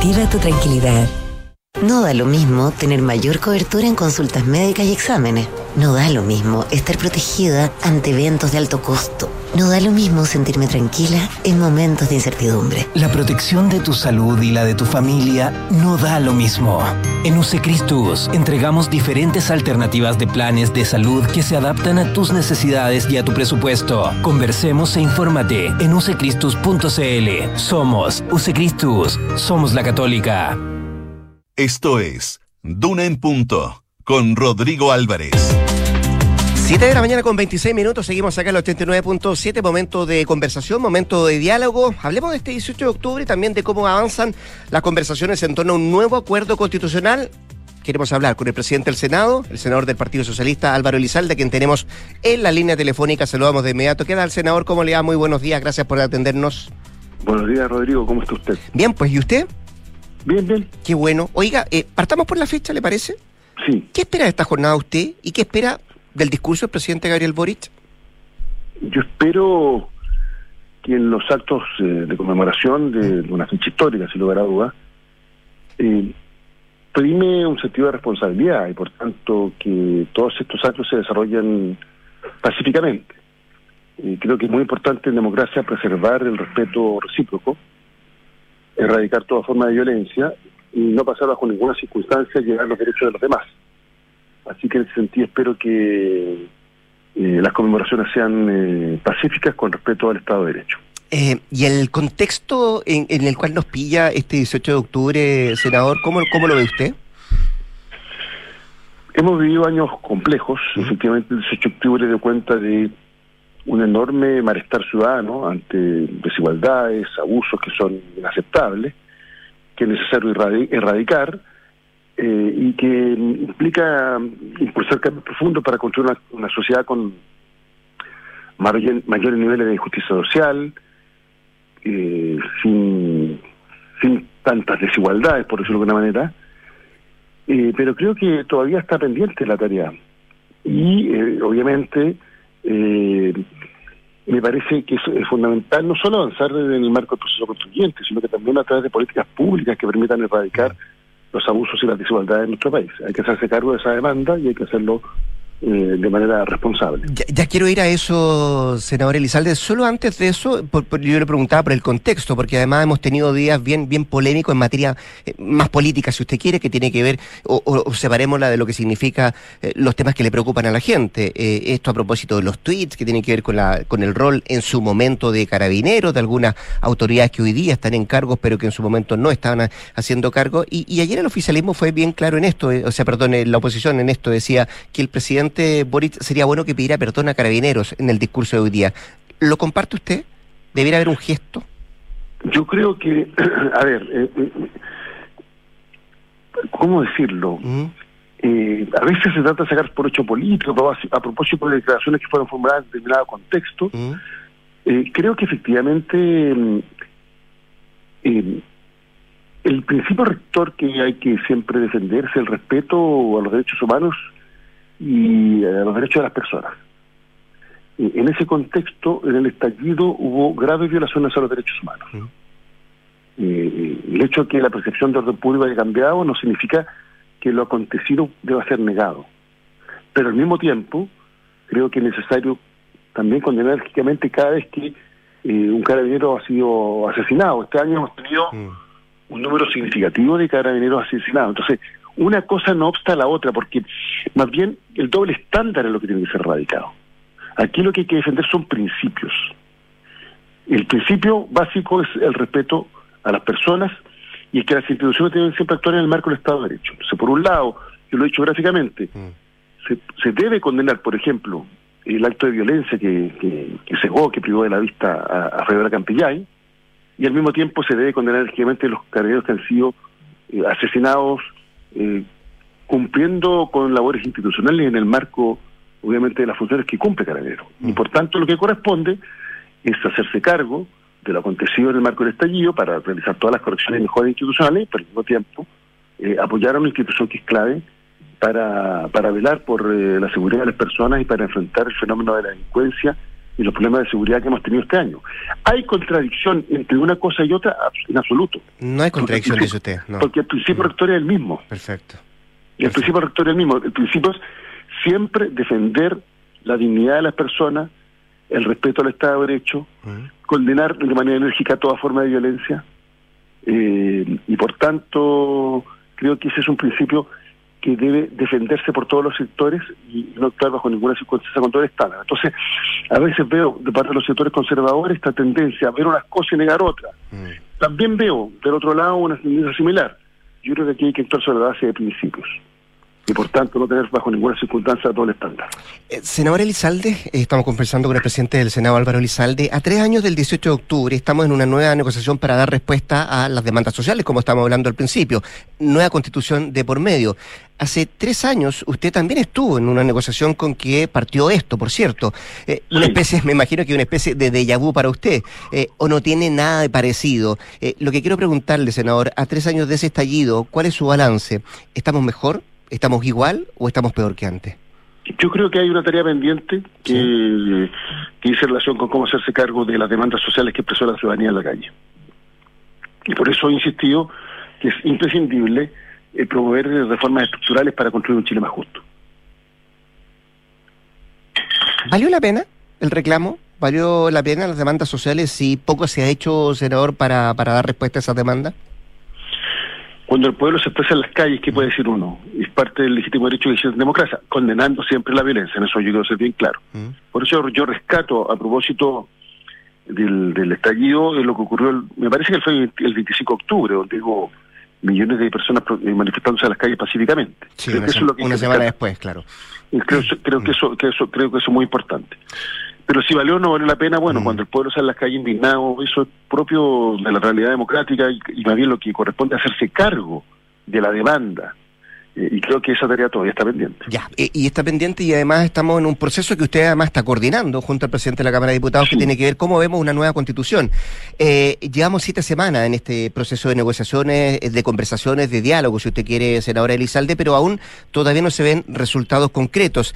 tu tranquilidad. No da lo mismo tener mayor cobertura en consultas médicas y exámenes. No da lo mismo estar protegida ante eventos de alto costo. No da lo mismo sentirme tranquila en momentos de incertidumbre. La protección de tu salud y la de tu familia no da lo mismo. En Usecristus entregamos diferentes alternativas de planes de salud que se adaptan a tus necesidades y a tu presupuesto. Conversemos e infórmate en usecristus.cl. Somos Usecristus. Somos la Católica. Esto es Duna en Punto con Rodrigo Álvarez. 7 de la mañana con 26 minutos, seguimos acá en el 89.7, momento de conversación, momento de diálogo. Hablemos de este 18 de octubre y también de cómo avanzan las conversaciones en torno a un nuevo acuerdo constitucional. Queremos hablar con el presidente del Senado, el senador del Partido Socialista, Álvaro Elizalde, quien tenemos en la línea telefónica. Saludamos de inmediato. ¿Qué tal, senador? ¿Cómo le va? Muy buenos días, gracias por atendernos. Buenos días, Rodrigo, ¿cómo está usted? Bien, pues, ¿y usted? Bien, bien. Qué bueno. Oiga, eh, partamos por la fecha, ¿le parece? Sí. ¿Qué espera de esta jornada usted y qué espera del discurso del presidente Gabriel Boric? Yo espero que en los actos eh, de conmemoración de, de una fecha histórica, sin lugar a duda, eh, prime un sentido de responsabilidad y por tanto que todos estos actos se desarrollen pacíficamente. Y creo que es muy importante en democracia preservar el respeto recíproco, erradicar toda forma de violencia y no pasar bajo ninguna circunstancia a llegar a los derechos de los demás. Así que en ese sentido espero que eh, las conmemoraciones sean eh, pacíficas con respeto al Estado de Derecho. Eh, y el contexto en, en, el cual nos pilla este 18 de octubre, senador, ¿cómo, cómo lo ve usted? Hemos vivido años complejos. Uh -huh. Efectivamente, el 18 de octubre dio cuenta de un enorme malestar ciudadano ante desigualdades, abusos que son inaceptables, que es necesario erradicar eh, y que implica impulsar cambios profundos para construir una, sociedad con mayor, mayores niveles de justicia social, eh, sin, sin tantas desigualdades, por decirlo de alguna manera, eh, pero creo que todavía está pendiente la tarea. Y eh, obviamente eh, me parece que es, fundamental no solo avanzar en el marco del proceso constituyente, sino que también a través de políticas públicas que permitan erradicar los abusos y las desigualdades en nuestro país. Hay que hacerse cargo de esa demanda y hay que hacerlo eh, de manera responsable. Ya, quiero ir a eso, senador Elizalde. Solo antes de eso, por, yo le preguntaba por el contexto, porque además hemos tenido días bien, bien polémicos en materia eh, más política, si usted quiere, que tiene que ver, o, o, o separémosla de lo que significa eh, los temas que le preocupan a la gente. Esto a propósito de los tweets, que tienen que ver con, la, con el rol en su momento de carabineros, de algunas autoridades que hoy día están en cargos, pero que en su momento no estaban haciendo cargo. Y, y, ayer el oficialismo fue bien claro en esto, o sea, perdón, la oposición en esto decía que el presidente Boric sería bueno que pidiera perdón a carabineros en el discurso de hoy día. ¿Lo comparte usted? ¿Debería haber un gesto? Yo creo que, a ver, eh, ¿cómo decirlo? Mm. Eh, a veces se trata de sacar por hecho político, a, a propósito de declaraciones que fueron formuladas en determinado contexto. Mm. Eh, creo que efectivamente el principio rector que hay que siempre defender es el respeto a los derechos humanos y a los derechos de las personas. Eh, en ese contexto, en el estallido hubo graves violaciones a los derechos humanos. Eh, el hecho de que la percepción de orden público haya cambiado no significa que lo acontecido deba ser negado. Pero al mismo tiempo, creo que es necesario también condenar enérgicamente cada vez que un carabinero ha sido asesinado. Este año hemos tenido un número significativo de carabineros asesinados. Entonces, una cosa no obsta a la otra, porque más bien el doble estándar es lo que tiene que ser radicado. Aquí lo que hay que defender son principios. El principio básico es el respeto a las personas y es que las instituciones deben siempre actuar en el marco del Estado de Derecho. Por un lado, yo lo he dicho gráficamente, mm. se, se, debe condenar, por ejemplo, el acto de violencia que, que, que cegó, que privó de la vista a, a Fabiola Campillay, y al mismo tiempo se debe condenar energéticamente los carabineros que han sido eh, asesinados eh, cumpliendo con labores institucionales en el marco, obviamente, de las funciones que cumple Carabinero. Y mm. por tanto, lo que corresponde es hacerse cargo de lo acontecido en el marco del estallido para realizar todas las correcciones y mejoras institucionales, pero al mismo tiempo eh, apoyar a una institución que es clave para, para velar por eh, la seguridad de las personas y para enfrentar el fenómeno de la delincuencia y los problemas de seguridad que hemos tenido este año. ¿Hay contradicción entre una cosa y otra? En absoluto. No hay contradicción, dice usted. No. Porque el principio rector es el mismo. Perfecto. Y el principio rector es el mismo. El principio es siempre defender la dignidad de las personas, el respeto al Estado de Derecho, condenar de manera enérgica toda forma de violencia. Eh, y por tanto, creo que ese es un principio que debe defenderse por todos los sectores y no actuar bajo ninguna circunstancia con todo el estándar. Entonces, a veces veo de parte de los sectores conservadores esta tendencia a ver unas cosas y negar otras. Mm. También veo del otro lado una tendencia similar. Yo creo que aquí hay que actuar sobre la base de principios y por tanto no tener bajo ninguna circunstancia todo el estándar. Eh, senador Elizalde, eh, estamos conversando con el presidente del Senado Álvaro Elizalde. A tres años del 18 de octubre estamos en una nueva negociación para dar respuesta a las demandas sociales, como estamos hablando al principio. Nueva constitución de por medio. Hace tres años usted también estuvo en una negociación con que partió esto, por cierto. Eh, una especie, me imagino que una especie de déjà vu para usted, o no tiene nada de parecido. lo que quiero preguntarle, senador, a tres años de ese estallido, ¿cuál es su balance? ¿Estamos mejor? ¿Estamos igual o estamos peor que antes? Yo creo que hay una tarea pendiente que, que dice relación con cómo hacerse cargo de las demandas sociales que expresó la ciudadanía en la calle. Y por eso he insistido que es imprescindible eh, promover reformas estructurales para construir un Chile más justo. ¿Valió la pena el reclamo? ¿Valió la pena las demandas sociales si poco se ha hecho, senador, para, para dar respuesta a esas demandas? Cuando el pueblo se expresa en las calles, ¿qué puede decir uno? Es parte del legítimo derecho de la democracia, condenando siempre la violencia, en eso yo quiero ser bien claro. Mm. Por eso yo rescato, a propósito del, del estallido, de lo que ocurrió, me parece que fue el 25 de octubre, donde hubo millones de personas eh, manifestándose en las calles pacíficamente. Sí, una, semana después, claro. creo, creo que eso, que eso, creo que eso es muy importante. Pero si valió o no valió la pena, bueno, mm. cuando el pueblo sale a las calles indignado, eso es propio de la realidad democrática y, y más bien lo que corresponde hacerse cargo de la demanda y creo que esa tarea todavía está pendiente. Ya, y, está pendiente y además estamos en un proceso que usted además está coordinando junto al presidente de la Cámara de Diputados que tiene que ver cómo vemos una nueva constitución. Eh, llevamos siete semanas en este proceso de negociaciones, eh, de conversaciones, de diálogo, si usted quiere, senadora Elizalde, pero aún todavía no se ven resultados concretos.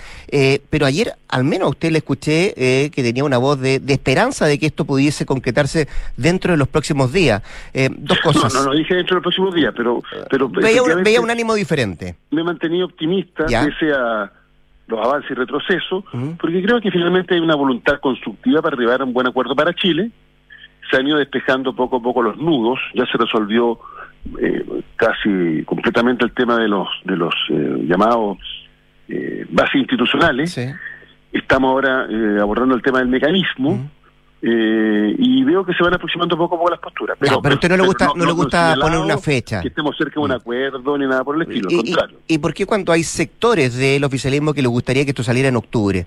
pero ayer al menos a usted le escuché que tenía una voz de, esperanza de que esto pudiese concretarse dentro de los próximos días. dos cosas. No, no, no dije dentro de los próximos días, pero... pero veía un ánimo diferente. Me he mantenido optimista, pese a los avances y retrocesos, porque creo que finalmente hay una voluntad constructiva para arribar a un buen acuerdo para Chile. Se han ido despejando poco a poco los nudos, ya se resolvió eh, casi completamente el tema de los de los eh, llamados eh, bases institucionales. Estamos ahora abordando el tema del mecanismo. Eh, y veo que se van aproximando poco a poco las posturas. Pero, pero a usted no le gusta, no, le gusta poner una fecha. Que estemos cerca de un mm. acuerdo ni nada por el estilo, y, al contrario. Y, por qué cuando hay sectores del oficialismo que les gustaría que esto saliera en octubre?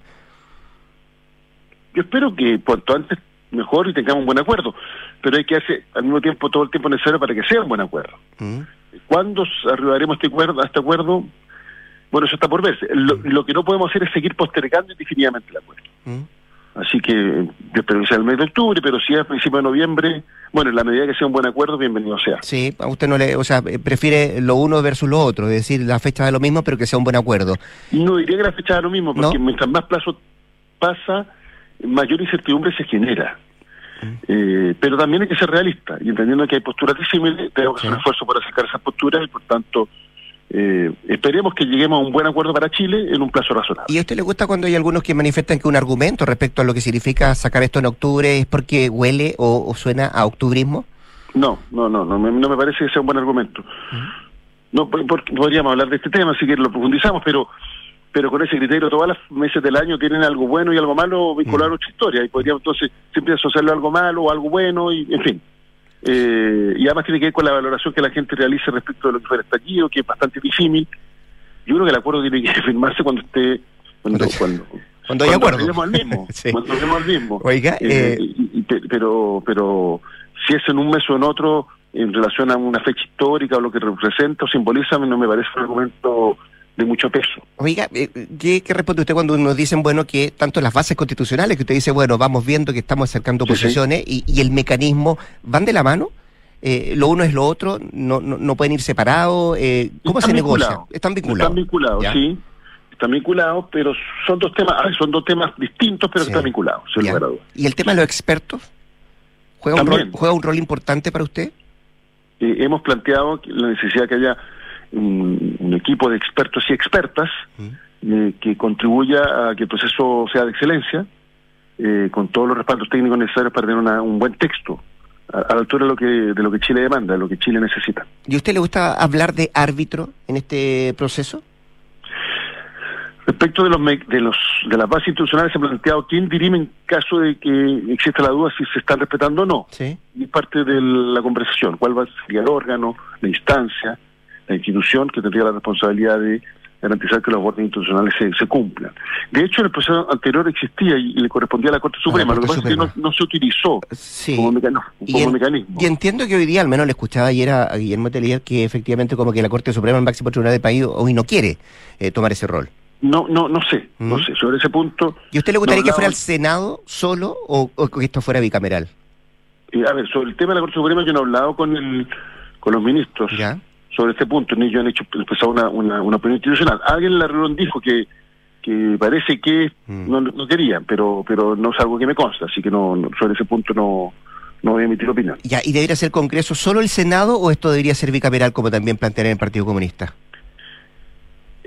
Yo espero que cuanto antes mejor y tengamos un buen acuerdo, pero hay que hacer al mismo tiempo todo el tiempo necesario para que sea un buen acuerdo. Mm. ¿Cuándo arribaremos a este acuerdo, a este acuerdo? Bueno, eso está por verse. Lo, mm. que no podemos hacer es seguir postergando indefinidamente el acuerdo. Así que yo espero que sea el mes de octubre, pero si es a principios de noviembre, bueno, en la medida que sea un buen acuerdo, bienvenido sea. Sí, a usted no le, o sea, prefiere lo uno versus lo otro, es decir, la fecha de lo mismo, pero que sea un buen acuerdo. No diría que la fecha de lo mismo, porque mientras más plazo pasa, mayor incertidumbre se genera. Eh, pero también hay que ser realista y entendiendo que hay posturas disímiles, tenemos que hacer un esfuerzo para sacar esas posturas y por tanto eh, esperemos que lleguemos a un buen acuerdo para Chile en un plazo razonable. ¿Y a usted le gusta cuando hay algunos que manifiestan que un argumento respecto a lo que significa sacar esto en octubre es porque huele o, suena a octubrismo? No, no, no, no me, no me parece que sea un buen argumento. No, podríamos hablar de este tema, si que lo profundizamos, pero pero con ese criterio todas las meses del año tienen algo bueno y algo malo vinculado a nuestra historia y podríamos entonces siempre asociarlo a algo malo o algo bueno y en fin. Eh, y además tiene que ver con la valoración que la gente realice respecto de lo que fue el estallido, que es bastante disímil. Yo creo que el acuerdo tiene que firmarse cuando esté cuando cuando, cuando hay acuerdo al mismo, cuando al mismo. Oiga, eh, eh, pero pero si es en un mes o en otro en relación a una fecha histórica o lo que representa o simboliza, no me parece un argumento de mucho peso. Oiga, eh, ¿qué, responde usted cuando nos dicen, bueno, que tanto las bases constitucionales, que usted dice, bueno, vamos viendo que estamos acercando posiciones Y, el mecanismo van de la mano? Eh, ¿Lo uno es lo otro? ¿No, no, pueden ir separados? Eh, ¿Cómo se negocia? Están vinculados. Están vinculados, sí. Están vinculados, pero son dos temas, son dos temas distintos, pero están vinculados, ¿Y el tema de los expertos? ¿Juega, un rol, ¿Juega un rol importante para usted? Eh, hemos planteado la necesidad que haya un, equipo de expertos y expertas mm. eh, que contribuya a que el proceso sea de excelencia, eh, con todos los respaldos técnicos necesarios para tener un buen texto a, la altura de lo que de lo que Chile demanda, de lo que Chile necesita. ¿Y a usted le gusta hablar de árbitro en este proceso? Respecto de los de los de las bases institucionales se ha planteado quién dirime en caso de que exista la duda si se están respetando o no. Sí. Y parte de la conversación, cuál va a ser el órgano, la instancia, la institución que tendría la responsabilidad de garantizar que los órdenes institucionales se, cumplan. De hecho, el proceso anterior existía y, le correspondía a la Corte Suprema, lo que pasa es que no, se utilizó como, mecanismo, y, entiendo que hoy día, al menos le escuchaba ayer a, Guillermo Telier, que efectivamente como que la Corte Suprema, el máximo tribunal del país, hoy no quiere eh, tomar ese rol. No, no, no sé, no ¿Mm? sé, sobre ese punto... ¿Y usted le gustaría que fuera el Senado solo o, que esto fuera bicameral? Eh, a ver, sobre el tema de la Corte Suprema yo no he hablado con, el, con los ministros sobre este punto, ni ellos han hecho expresado una, una, una, opinión institucional. Alguien en la reunión dijo que que parece que mm. no, no querían, pero pero no es algo que me consta, así que no, sobre ese punto no, no voy a emitir opinión. Ya, ¿y debería ser Congreso solo el Senado o esto debería ser bicameral como también plantearon el Partido Comunista?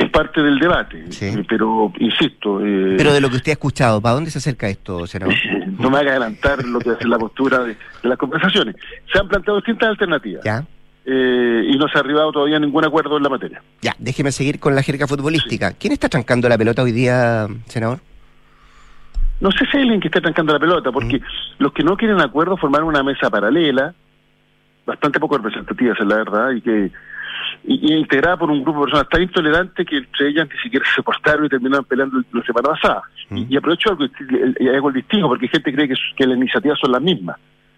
es parte del debate, eh, pero insisto. Eh, pero de lo que usted ha escuchado, ¿para dónde se acerca esto, senador? no me haga adelantar lo que es la postura de, las conversaciones. Se han planteado distintas alternativas. Ya. Eh, y no se ha arribado todavía ningún acuerdo en la materia. Ya, déjeme seguir con la jerga futbolística. ¿Quién está trancando la pelota hoy día, senador? No sé si hay alguien que esté trancando la pelota, porque mm. los que no quieren acuerdo formaron una mesa paralela, bastante poco representativa, es la verdad, y que y, integrada por un grupo de personas tan intolerantes que entre ellas ni siquiera se portaron y terminaron peleando la semana pasada. Mm. Y, aprovecho algo, algo el distingo, porque gente cree que, que las iniciativas son las mismas.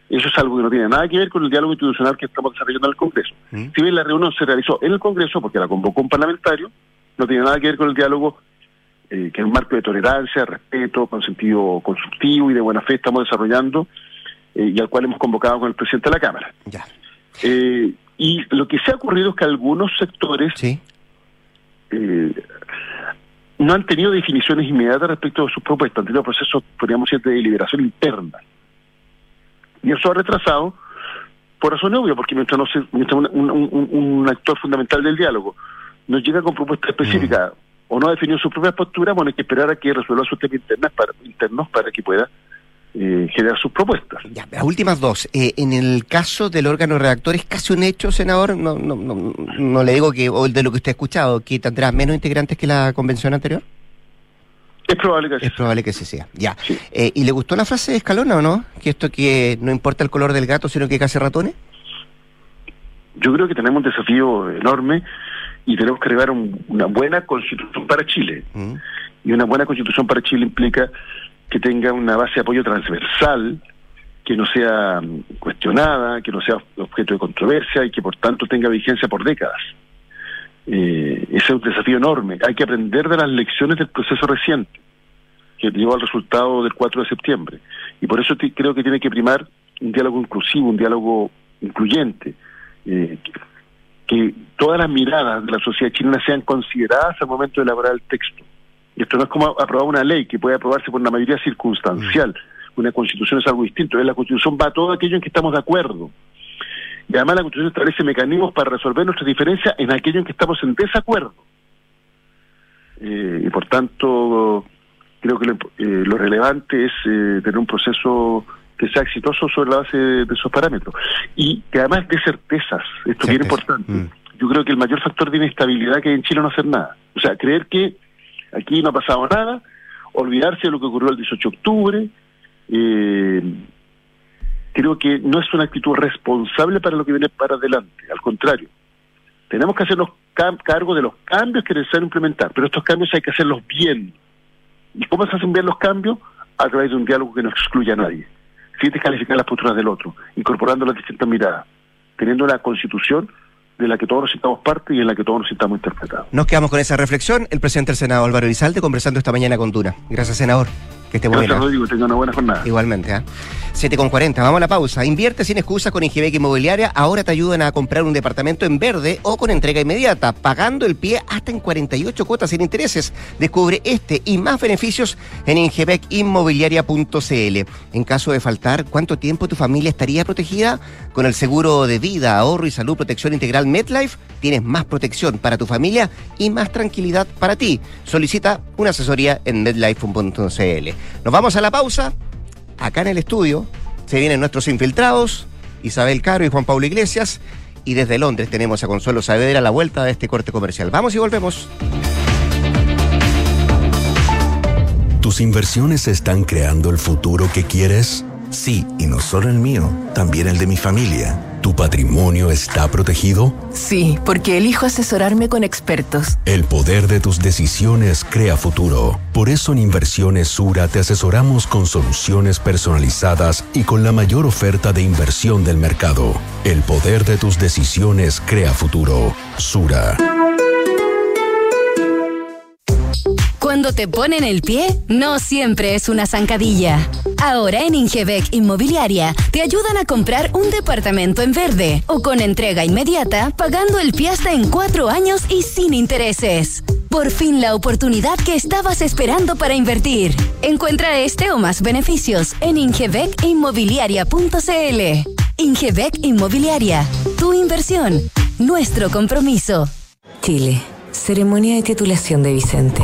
Eso es algo que no tiene nada que ver con el diálogo institucional que estamos desarrollando en el Congreso. ¿Mm? Si bien la reunión se realizó en el Congreso, porque la convocó un parlamentario, no tiene nada que ver con el diálogo eh, que es un marco de tolerancia, respeto, con sentido constructivo y de buena fe estamos desarrollando eh, y al cual hemos convocado con el presidente de la Cámara. Ya. Eh, y lo que se ha ocurrido es que algunos sectores eh, no han tenido definiciones inmediatas respecto a sus propuestas, han tenido procesos, podríamos decir, de deliberación interna. Y eso ha retrasado, por razón obvia, porque mientras, no se, un, actor fundamental del diálogo nos llega con propuestas específicas mm. o no ha definido su propia postura, bueno, hay que esperar a que resuelva sus temas internos para, internos para que pueda eh, generar sus propuestas. Ya, las últimas dos. Eh, en el caso del órgano redactor, ¿es casi un hecho, senador? No, no, no, no le digo que, o de lo que usted ha escuchado, que tendrá menos integrantes que la convención anterior. Es probable que sí. Es probable que sí sea. Ya. Eh, ¿Y le gustó la frase de Escalona o no? Que esto que no importa el color del gato, sino que case ratones. Yo creo que tenemos un desafío enorme y tenemos que crear una buena constitución para Chile. Mm. Y una buena constitución para Chile implica que tenga una base de apoyo transversal, que no sea mm, cuestionada, que no sea objeto de controversia y que por tanto tenga vigencia por décadas. Eh, ese es un desafío enorme. Hay que aprender de las lecciones del proceso reciente, que llevó al resultado del 4 de septiembre. Y por eso creo que tiene que primar un diálogo inclusivo, un diálogo incluyente, eh, que, todas las miradas de la sociedad chilena sean consideradas al momento de elaborar el texto. Y esto no es como aprobar una ley que puede aprobarse por una mayoría circunstancial. Una constitución es algo distinto. En la constitución va todo aquello en que estamos de acuerdo. Y además la constitución establece mecanismos para resolver nuestras diferencias en aquello en que estamos en desacuerdo. Eh, y por tanto, creo que lo, eh, lo relevante es eh, tener un proceso que sea exitoso sobre la base de, esos parámetros. Y que además de certezas, esto es bien importante. Mm. Yo creo que el mayor factor de inestabilidad que hay en Chile no hacer nada. O sea, creer que aquí no ha pasado nada, olvidarse de lo que ocurrió el 18 de octubre, eh, creo que no es una actitud responsable para lo que viene para adelante, al contrario. Tenemos que hacernos cargo de los cambios que necesitamos implementar, pero estos cambios hay que hacerlos bien. ¿Y cómo se hacen bien los cambios? A través de un diálogo que no excluya a nadie, sin descalificar las posturas del otro, incorporando las distintas miradas, teniendo una constitución de la que todos nos sintamos parte y en la que todos nos sintamos interpretados. Nos quedamos con esa reflexión. El presidente del Senado, Álvaro Elizalde, conversando esta mañana con Duna. Gracias, senador. Que esté muy bien. Rodrigo, tenga una buena jornada. Igualmente, ¿eh? 7 con 40, vamos a la pausa. Invierte sin excusas con Ingebec Inmobiliaria. Ahora te ayudan a comprar un departamento en verde o con entrega inmediata, pagando el pie hasta en 48 cuotas sin intereses. Descubre este y más beneficios en ingebecinmobiliaria.cl. En caso de faltar, ¿cuánto tiempo tu familia estaría protegida? Con el seguro de vida, ahorro y salud, protección integral MedLife, tienes más protección para tu familia y más tranquilidad para ti. Solicita una asesoría en medlife.cl. Nos vamos a la pausa. Acá en el estudio se vienen nuestros infiltrados, Isabel Caro y Juan Pablo Iglesias. Y desde Londres tenemos a Consuelo Saavedra a la vuelta de este corte comercial. Vamos y volvemos. ¿Tus inversiones están creando el futuro que quieres? Sí, y no solo el mío, también el de mi familia. ¿Tu patrimonio está protegido? Sí, porque elijo asesorarme con expertos. El poder de tus decisiones crea futuro. Por eso en Inversiones Sura te asesoramos con soluciones personalizadas y con la mayor oferta de inversión del mercado. El poder de tus decisiones crea futuro. Sura. Cuando te ponen el pie, no siempre es una zancadilla. Ahora en Ingebec Inmobiliaria te ayudan a comprar un departamento en verde o con entrega inmediata, pagando el pie hasta en cuatro años y sin intereses. Por fin la oportunidad que estabas esperando para invertir. Encuentra este o más beneficios en ingebecinmobiliaria.cl. Ingebec Inmobiliaria, tu inversión, nuestro compromiso. Chile Ceremonia de titulación de Vicente.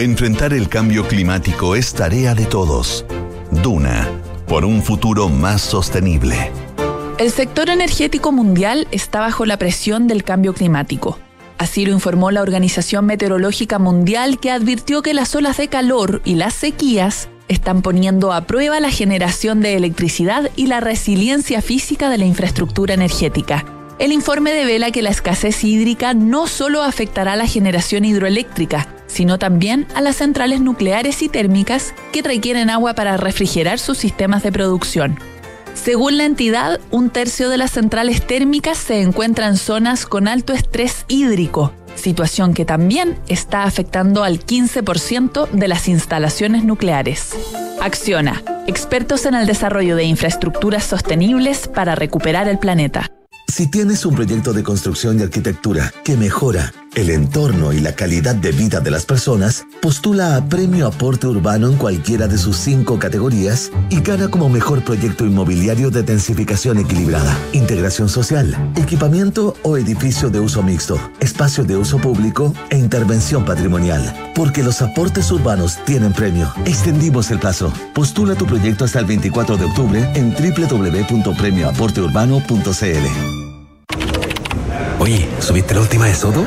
Enfrentar el cambio climático es tarea de todos. Duna, por un futuro más sostenible. El sector energético mundial está bajo la presión del cambio climático. Así lo informó la Organización Meteorológica Mundial que advirtió que las olas de calor y las sequías están poniendo a prueba la generación de electricidad y la resiliencia física de la infraestructura energética. El informe devela que la escasez hídrica no solo afectará la generación hidroeléctrica, sino también a las centrales nucleares y térmicas que requieren agua para refrigerar sus sistemas de producción. Según la entidad, un tercio de las centrales térmicas se encuentra en zonas con alto estrés hídrico, situación que también está afectando al 15% de las instalaciones nucleares. Acciona, expertos en el desarrollo de infraestructuras sostenibles para recuperar el planeta. Si tienes un proyecto de construcción y arquitectura que mejora el entorno y la calidad de vida de las personas, postula a Premio Aporte Urbano en cualquiera de sus cinco categorías y gana como mejor proyecto inmobiliario de densificación equilibrada, integración social, equipamiento o edificio de uso mixto, espacio de uso público e intervención patrimonial. Porque los aportes urbanos tienen premio. Extendimos el plazo. Postula tu proyecto hasta el 24 de octubre en www.premioaporteurbano.cl. Oye, ¿subiste la última de Soto?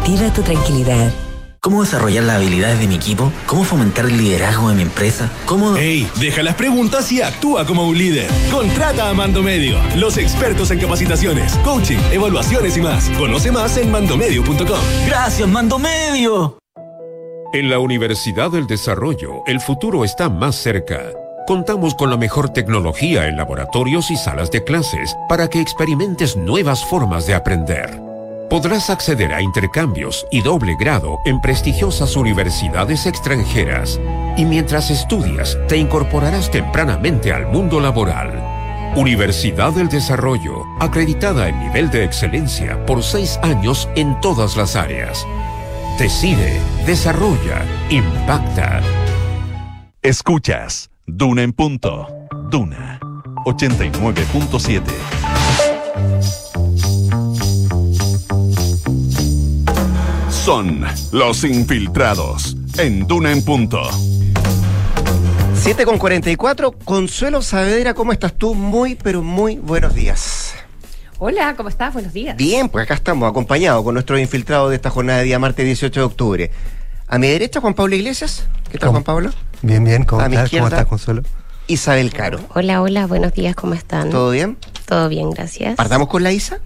tu tranquilidad. ¿Cómo desarrollar las habilidades de mi equipo? ¿Cómo fomentar el liderazgo de mi empresa? ¿Cómo...? ¡Ey! Deja las preguntas y actúa como un líder. Contrata a Mando Medio, los expertos en capacitaciones, coaching, evaluaciones y más. Conoce más en mandomedio.com. ¡Gracias, Mando Medio! En la Universidad del Desarrollo, el futuro está más cerca. Contamos con la mejor tecnología en laboratorios y salas de clases para que experimentes nuevas formas de aprender podrás acceder a intercambios y doble grado en prestigiosas universidades extranjeras y mientras estudias te incorporarás tempranamente al mundo laboral. Universidad del Desarrollo, acreditada en nivel de excelencia por seis años en todas las áreas. Decide, desarrolla, impacta. Escuchas Duna en punto. Duna 89.7. Son los infiltrados en Duna en punto. 7 con 44. Consuelo Saavedra, ¿cómo estás tú? Muy, pero muy buenos días. Hola, ¿cómo estás? Buenos días. Bien, pues acá estamos acompañados con nuestros infiltrados de esta jornada de día martes 18 de octubre. A mi derecha, Juan Pablo Iglesias. ¿Qué tal, Juan Pablo? Bien, bien. ¿Cómo, A mi estás? izquierda, ¿Cómo estás, Consuelo? Isabel Caro. Hola, hola, buenos días, ¿cómo están? ¿Todo bien? Todo bien, gracias. Partamos con la ISA,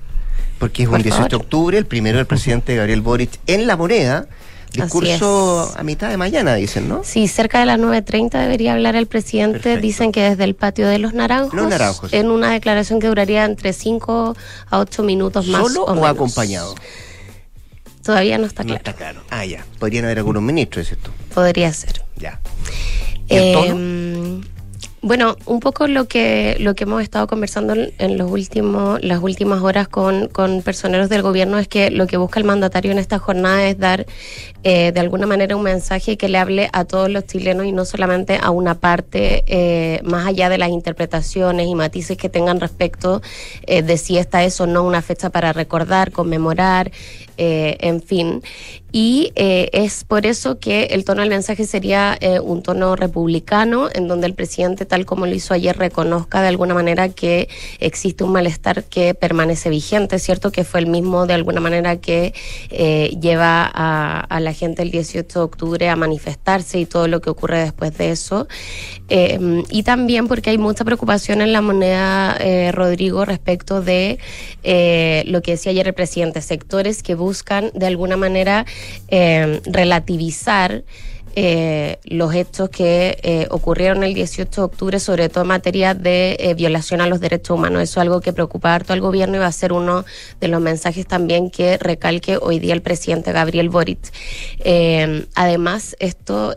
porque es Por un 18 de octubre, el primero del presidente Gabriel Boric en la moneda. Discurso es. a mitad de mañana, dicen, ¿no? Sí, cerca de las 9.30 debería hablar el presidente. Dicen que desde el patio de los Naranjos. Los Naranjos. En una declaración que duraría entre 5 a 8 minutos más. ¿Solo o, o, menos. acompañado? Todavía no está No claro. está claro. Ah, ya. Podrían haber algunos ministros, dices tú. Podría ser. Ya. ¿Y el tono? Bueno, un poco lo que lo que hemos estado conversando en, en los últimos las últimas horas con, con personeros del gobierno es que lo que busca el mandatario en esta jornada es dar eh, de alguna manera un mensaje que le hable a todos los chilenos y no solamente a una parte eh, más allá de las interpretaciones y matices que tengan respecto eh, de si esta es o no una fecha para recordar, conmemorar, eh, en fin. Y eh, es por eso que el tono del mensaje sería eh, un tono republicano, en donde el presidente, tal como lo hizo ayer, reconozca de alguna manera que existe un malestar que permanece vigente, ¿cierto? Que fue el mismo de alguna manera que lleva a, a la gente el 18 de octubre a manifestarse y todo lo que ocurre después de eso. Y también porque hay mucha preocupación en la moneda, Rodrigo, respecto de lo que decía ayer el presidente, sectores que buscan de alguna manera eh, relativizar eh, los hechos que eh, ocurrieron el 18 de octubre, sobre todo en materia de eh, violación a los derechos humanos. Eso es algo que preocupa harto al gobierno y va a ser uno de los mensajes también que recalque hoy día el presidente Gabriel Boric. Además, esto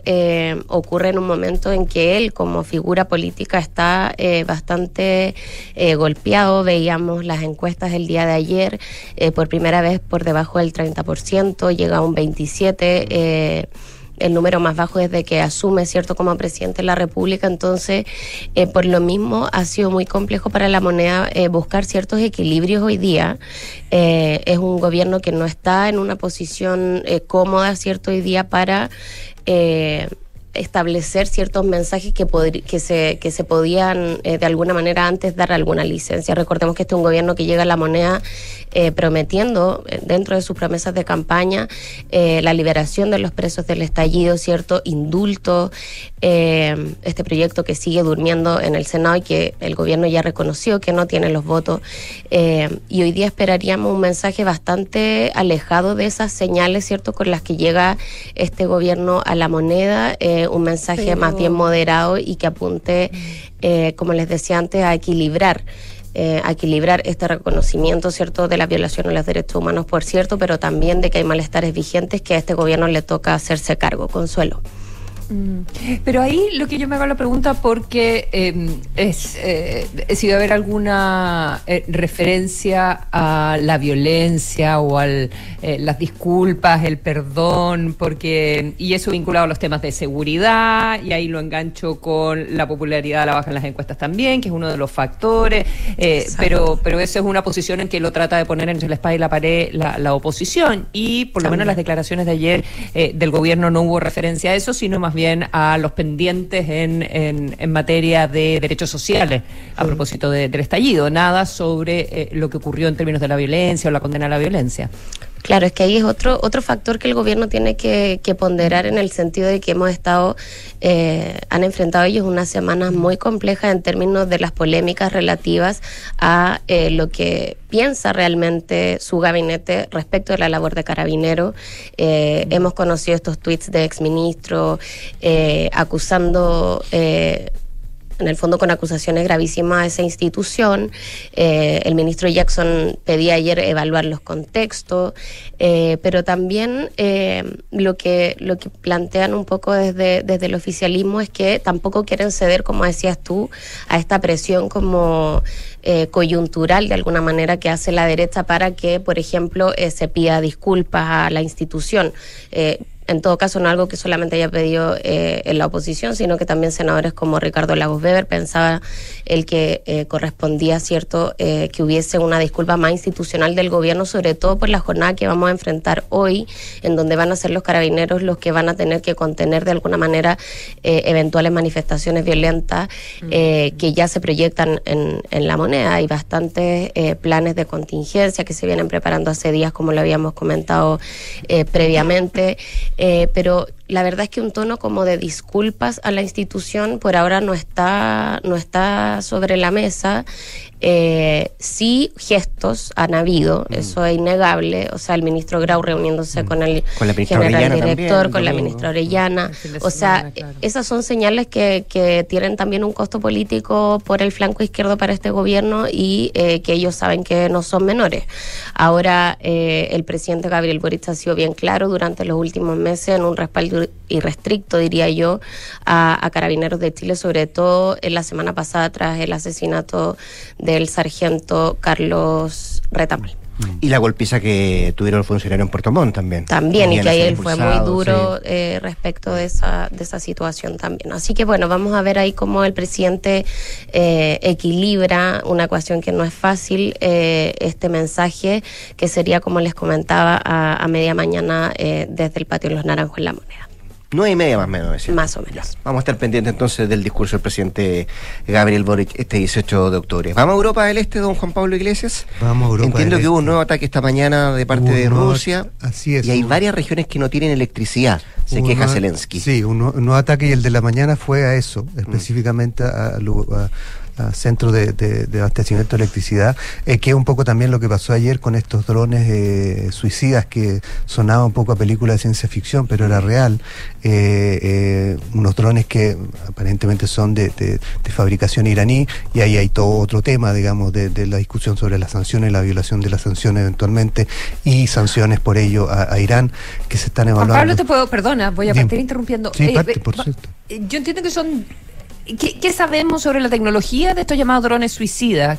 ocurre en un momento en que él, como figura política, está bastante golpeado. Veíamos las encuestas el día de ayer, por primera vez por debajo del 30%, llega a un 27%. El número más bajo desde que asume, ¿cierto?, como presidente de la República. Entonces, eh, por lo mismo, ha sido muy complejo para la moneda eh, buscar ciertos equilibrios hoy día. Eh, es un gobierno que no está en una posición eh, cómoda, ¿cierto?, hoy día para... establecer ciertos mensajes que, que, se, que se podían de alguna manera antes dar alguna licencia. Recordemos que este es un gobierno que llega a la moneda eh, prometiendo eh, dentro de sus promesas de campaña eh, la liberación de los presos del estallido, cierto indulto, eh, este proyecto que sigue durmiendo en el Senado y que el gobierno ya reconoció que no tiene los votos. Y hoy día esperaríamos un mensaje bastante alejado de esas señales, ¿cierto?, con las que llega este gobierno a la moneda, un mensaje Pero- más bien moderado y que apunte, eh, como les decía antes, a equilibrar. Eh, a equilibrar este reconocimiento, ¿cierto?, de la violación de los derechos humanos, por cierto, pero también de que hay malestares vigentes que a este gobierno le toca hacerse cargo. Consuelo. Mm. Pero ahí lo que yo me hago la pregunta porque em, es eh, si va a haber alguna eh, referencia a la violencia o a eh, las disculpas, el perdón, porque y eso vinculado a los temas de seguridad y ahí lo engancho con la popularidad a la baja en las encuestas también, que es uno de los factores, pero pero esa es una posición en que lo trata de poner entre la espada y la pared la, oposición y por lo menos las declaraciones de ayer del gobierno no hubo referencia a eso, sino más bien a los pendientes en, en, materia de derechos sociales a propósito del estallido, nada sobre eh, lo que ocurrió en términos de la violencia o la condena a la violencia. Claro, es que ahí es otro, otro factor que el gobierno tiene que, ponderar en el sentido de que hemos estado, eh, han enfrentado ellos unas semanas muy complejas en términos de las polémicas relativas a eh, lo que piensa realmente su gabinete respecto de la labor de carabinero. Eh, hemos conocido estos tweets de exministros acusando en el fondo con acusaciones gravísimas a esa institución. Eh, el ministro Jackson pedía ayer evaluar los contextos, eh, pero también eh, lo, que, lo que plantean un poco desde, desde el oficialismo es que tampoco quieren ceder, como decías tú, a esta presión como coyuntural de alguna manera que hace la derecha para que, por ejemplo, se pida disculpas a la institución en todo caso no algo que solamente haya pedido eh, en la oposición, sino que también senadores como Ricardo Lagos Weber pensaba el que eh, correspondía, cierto, eh, que hubiese una disculpa más institucional del gobierno, sobre todo por la jornada que vamos a enfrentar hoy, en donde van a ser los carabineros los que van a tener que contener de alguna manera eventuales manifestaciones violentas mm. que ya se proyectan en, en la moneda. Hay bastantes planes de contingencia que se vienen preparando hace días, como lo habíamos comentado previamente. Eh, pero la verdad es que un tono como de disculpas a la institución por ahora no está, no está sobre la mesa. Eh, sí, gestos han habido, mm. eso es innegable. O sea, el ministro Grau reuniéndose mm. con el general director, con la ministra Orellana. O sea, esas son señales que, que, tienen también un costo político por el flanco izquierdo para este gobierno y eh, que ellos saben que no son menores. Ahora, eh, el presidente Gabriel Boric ha sido bien claro durante los últimos meses en un respaldo irrestricto, diría yo, a, a Carabineros de Chile, sobre todo en la semana pasada tras el asesinato del sargento Carlos Retamal. Y la golpiza que tuvieron los funcionarios en Puerto Montt también. También, y que ahí él fue muy duro eh, respecto de esa, de esa situación también. Así que bueno, vamos a ver ahí cómo el presidente eh, equilibra una ecuación que no es fácil, eh, este mensaje que sería, como les comentaba, a, a media mañana desde el patio de los Naranjos en la Moneda. Nueve y media más o menos. Más o menos. Vamos a estar pendientes entonces del discurso del presidente Gabriel Boric este 18 de octubre. ¿Vamos a Europa del Este, don Juan Pablo Iglesias? Vamos a Europa Entiendo que hubo un este. nuevo ataque esta mañana de parte de Rusia. Así es. Y hay varias regiones que no tienen electricidad, se queja Zelensky. Sí, un, nuevo ataque y el de la mañana fue a eso, mm. específicamente a centro de, de, abastecimiento de electricidad, eh, que es un poco también lo que pasó ayer con estos drones eh, suicidas que sonaba un poco a película de ciencia ficción, pero era real. Eh, unos drones que aparentemente son de, fabricación iraní, y ahí hay todo otro tema, digamos, de, la discusión sobre las sanciones, la violación de las sanciones eventualmente, y sanciones por ello a, Irán, que se están evaluando. Pablo, te puedo, perdona, voy a partir interrumpiendo. Sí, por cierto. Yo entiendo que son ¿Qué, sabemos sobre la tecnología de estos llamados drones suicidas?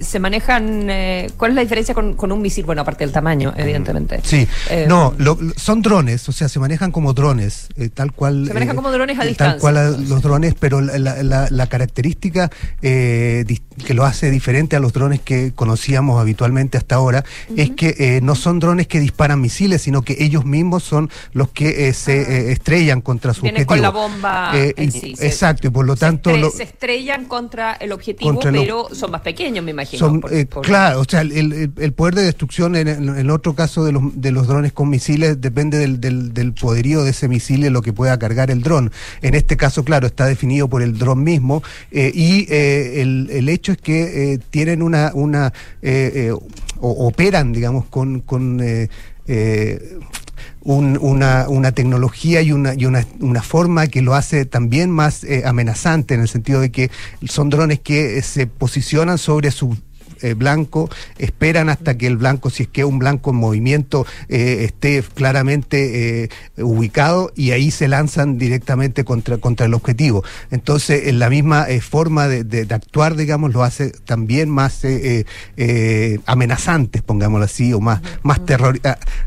¿Se manejan? Eh, ¿Cuál es la diferencia con, un misil? Bueno, aparte del tamaño, evidentemente. Sí, eh, no, son drones, o sea, se manejan como drones, eh, tal cual. Se manejan como drones a distancia. Tal cual los drones, pero la, característica que lo hace diferente a los drones que conocíamos habitualmente hasta ahora es que no son drones que disparan misiles, sino que ellos mismos son los que se ah. estrellan contra su objetivo. con la bomba. exacto, y por lo tanto se, estrellan contra el objetivo, pero son más pequeños, me imagino. Eh, claro, o sea, el, poder de destrucción en, el otro caso de los, de los drones con misiles depende del, del, poderío de ese misil y lo que pueda cargar el dron. En este caso, claro, está definido por el dron mismo eh, y eh, el, hecho es que tienen una, una operan, digamos, con, con una, una, tecnología y, una, y una, una, forma que lo hace también más eh, amenazante en el sentido de que son drones que eh, se posicionan sobre su blanco, esperan hasta que el blanco, si es que un blanco en movimiento, esté claramente ubicado y ahí se lanzan directamente contra, contra el objetivo. Entonces, en la misma forma de, actuar, digamos, lo hace también más amenazantes, pongámoslo así, o más, más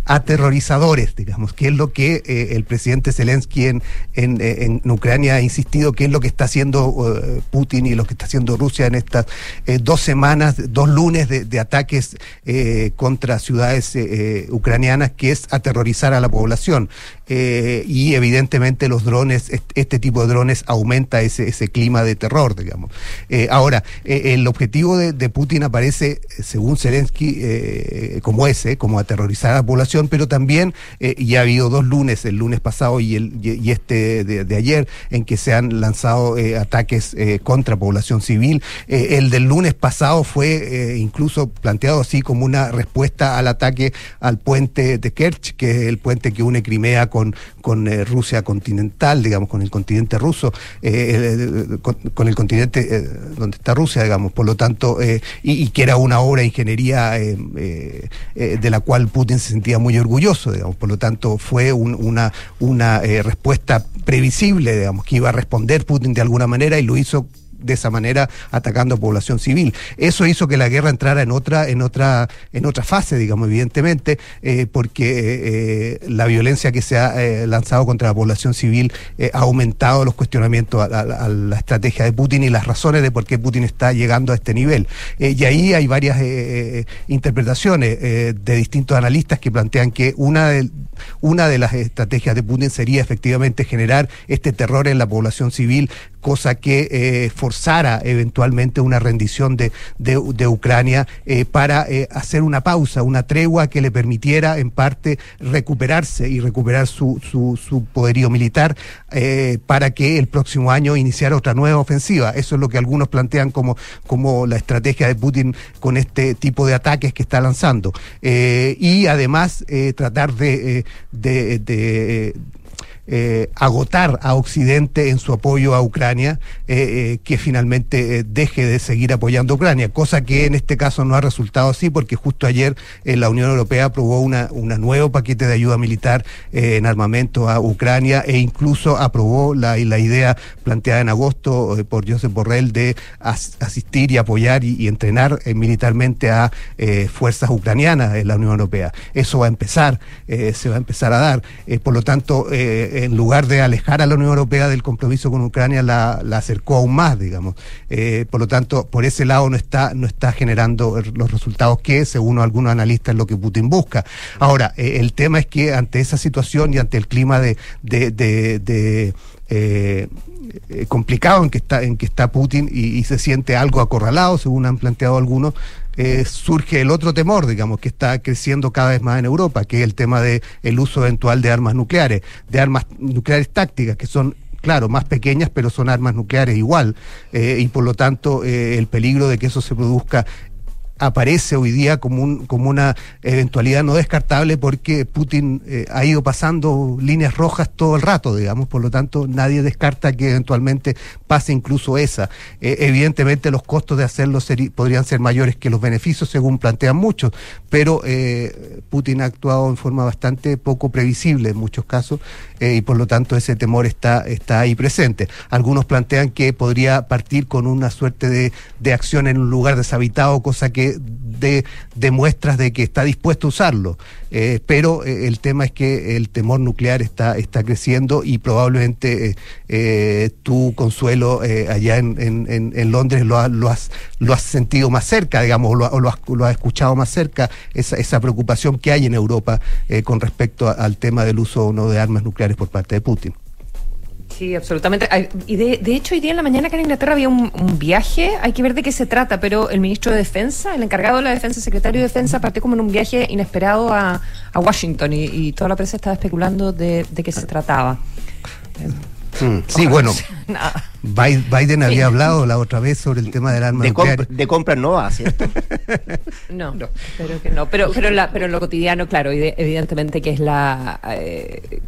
aterrorizadores, digamos, que es lo que el presidente Zelensky en, en, Ucrania ha insistido que es lo que está haciendo Putin y lo que está haciendo Rusia en estas dos semanas, dos lunes de, ataques contra ciudades ucranianas, que es aterrorizar a la población. Y evidentemente los drones, este tipo de drones aumenta ese, ese clima de terror, digamos. ahora, el objetivo de, Putin aparece, según Zelensky, como ese, como aterrorizar a la población, pero también, y ha habido dos lunes, el lunes pasado y, el, y este de, ayer, en que se han lanzado ataques contra población civil. el del lunes pasado fue incluso planteado así como una respuesta al ataque al puente de Kerch, que es el puente que une Crimea con, con Rusia continental, digamos, con el continente ruso, con, el continente donde está Rusia, digamos, por lo tanto, y, que era una obra de ingeniería de la cual Putin se sentía muy orgulloso, digamos, por lo tanto fue una respuesta previsible, digamos, que iba a responder Putin de alguna manera y lo hizo de esa manera atacando a población civil. Eso hizo que la guerra entrara en otra, en otra, en otra fase, digamos, evidentemente, eh, porque eh, la violencia que se ha eh, lanzado contra la población civil ha aumentado los cuestionamientos a, la estrategia de Putin y las razones de por qué Putin está llegando a este nivel. y ahí hay varias interpretaciones de distintos analistas que plantean que una de, una de las estrategias de Putin sería efectivamente generar este terror en la población civil cosa que eh, forzara eventualmente una rendición de, de, Ucrania eh, para eh, hacer una pausa, una tregua que le permitiera en parte recuperarse y recuperar su, su, poderío militar para que el próximo año iniciara otra nueva ofensiva. Eso es lo que algunos plantean como, como la estrategia de Putin con este tipo de ataques que está lanzando. y además tratar de, de eh, agotar a Occidente en su apoyo a Ucrania, eh, eh, que finalmente deje de seguir apoyando a Ucrania, cosa que en este caso no ha resultado así, porque justo ayer la Unión Europea aprobó una, una nuevo paquete de ayuda militar en armamento a Ucrania e incluso aprobó la, la idea planteada en agosto por Josep Borrell de asistir y apoyar y, entrenar militarmente a fuerzas ucranianas en la Unión Europea. Eso va a empezar, se va a empezar a dar. por lo tanto, en lugar de alejar a la Unión Europea del compromiso con Ucrania, la, acercó aún más, digamos. Eh, por lo tanto, por ese lado no está, no está generando los resultados que, según algunos analistas, es lo que Putin busca. Ahora, eh, el tema es que ante esa situación y ante el clima de, de, eh, complicado en que está en que está Putin y, se siente algo acorralado, según han planteado algunos, eh, surge el otro temor, digamos, que está creciendo cada vez más en Europa, que es el tema del el uso eventual de armas nucleares, de armas nucleares tácticas, que son claro, más pequeñas, pero son armas nucleares igual, eh, y por lo tanto eh, el peligro de que eso se produzca aparece hoy día como, un, como una eventualidad no descartable porque Putin eh, ha ido pasando líneas rojas todo el rato, digamos, por lo tanto nadie descarta que eventualmente pase incluso esa. Eh, evidentemente los costos de hacerlo podrían ser mayores que los beneficios, según plantean muchos, pero eh, Putin ha actuado en forma bastante poco previsible en muchos casos y por lo tanto ese temor está, ahí presente. Algunos plantean que podría partir con una suerte de acción en un lugar deshabitado, cosa que de, muestras de que está dispuesto a usarlo. Eh, pero eh, el tema es que el temor nuclear está, está creciendo y probablemente eh, tu consuelo allá en, en, Londres lo, lo, has, lo has sentido más cerca, digamos, o lo, has, lo has escuchado más cerca, esa, esa preocupación que hay en Europa con respecto al tema del uso o no de armas nucleares por parte de Putin. Sí, absolutamente. Y de, hecho, hoy día en la mañana acá en Inglaterra había un, viaje, hay que ver de qué se trata, pero el ministro de Defensa, el encargado de la Defensa, el secretario de Defensa, partió como en un viaje inesperado a, Washington y, toda la prensa estaba especulando de, qué se trataba. Mm, sí, bueno, Biden había hablado la otra vez sobre el tema del arma de nuclear. de compra no va, ¿cierto? no, no, que no. Pero, pero, pero en lo cotidiano, claro, evidentemente que es la... Eh,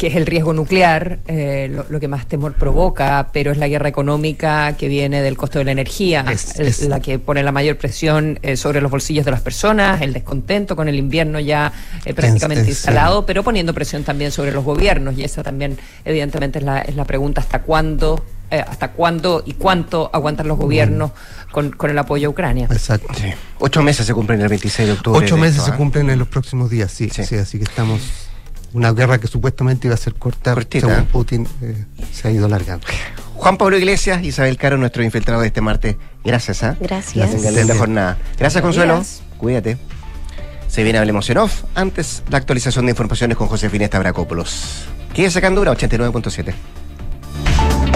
que es el riesgo nuclear, eh, lo, que más temor provoca, pero es la guerra económica que viene del costo de la energía, es, la que pone la mayor presión eh, sobre los bolsillos de las personas, el descontento con el invierno ya eh, prácticamente instalado, pero poniendo presión también sobre los gobiernos, y esa también evidentemente es la, es la pregunta hasta cuándo hasta cuándo y cuánto aguantan los gobiernos con, con, el apoyo a Ucrania. Exacto. Ocho meses se cumplen el 26 de octubre. Ocho meses se cumplen en los próximos días, sí, sí. así que estamos una guerra que supuestamente iba a ser corta, según Putin, eh, se ha ido alargando. Juan Pablo Iglesias, Isabel Caro, nuestro infiltrado de este martes. Gracias, ¿ah? Gracias. Gracias. la jornada. Gracias, Consuelo. Cuídate. Se viene Hablemos en Off. Antes, la actualización de informaciones con Josefina Stavrakopoulos. Quédese acá en Dura 89.7.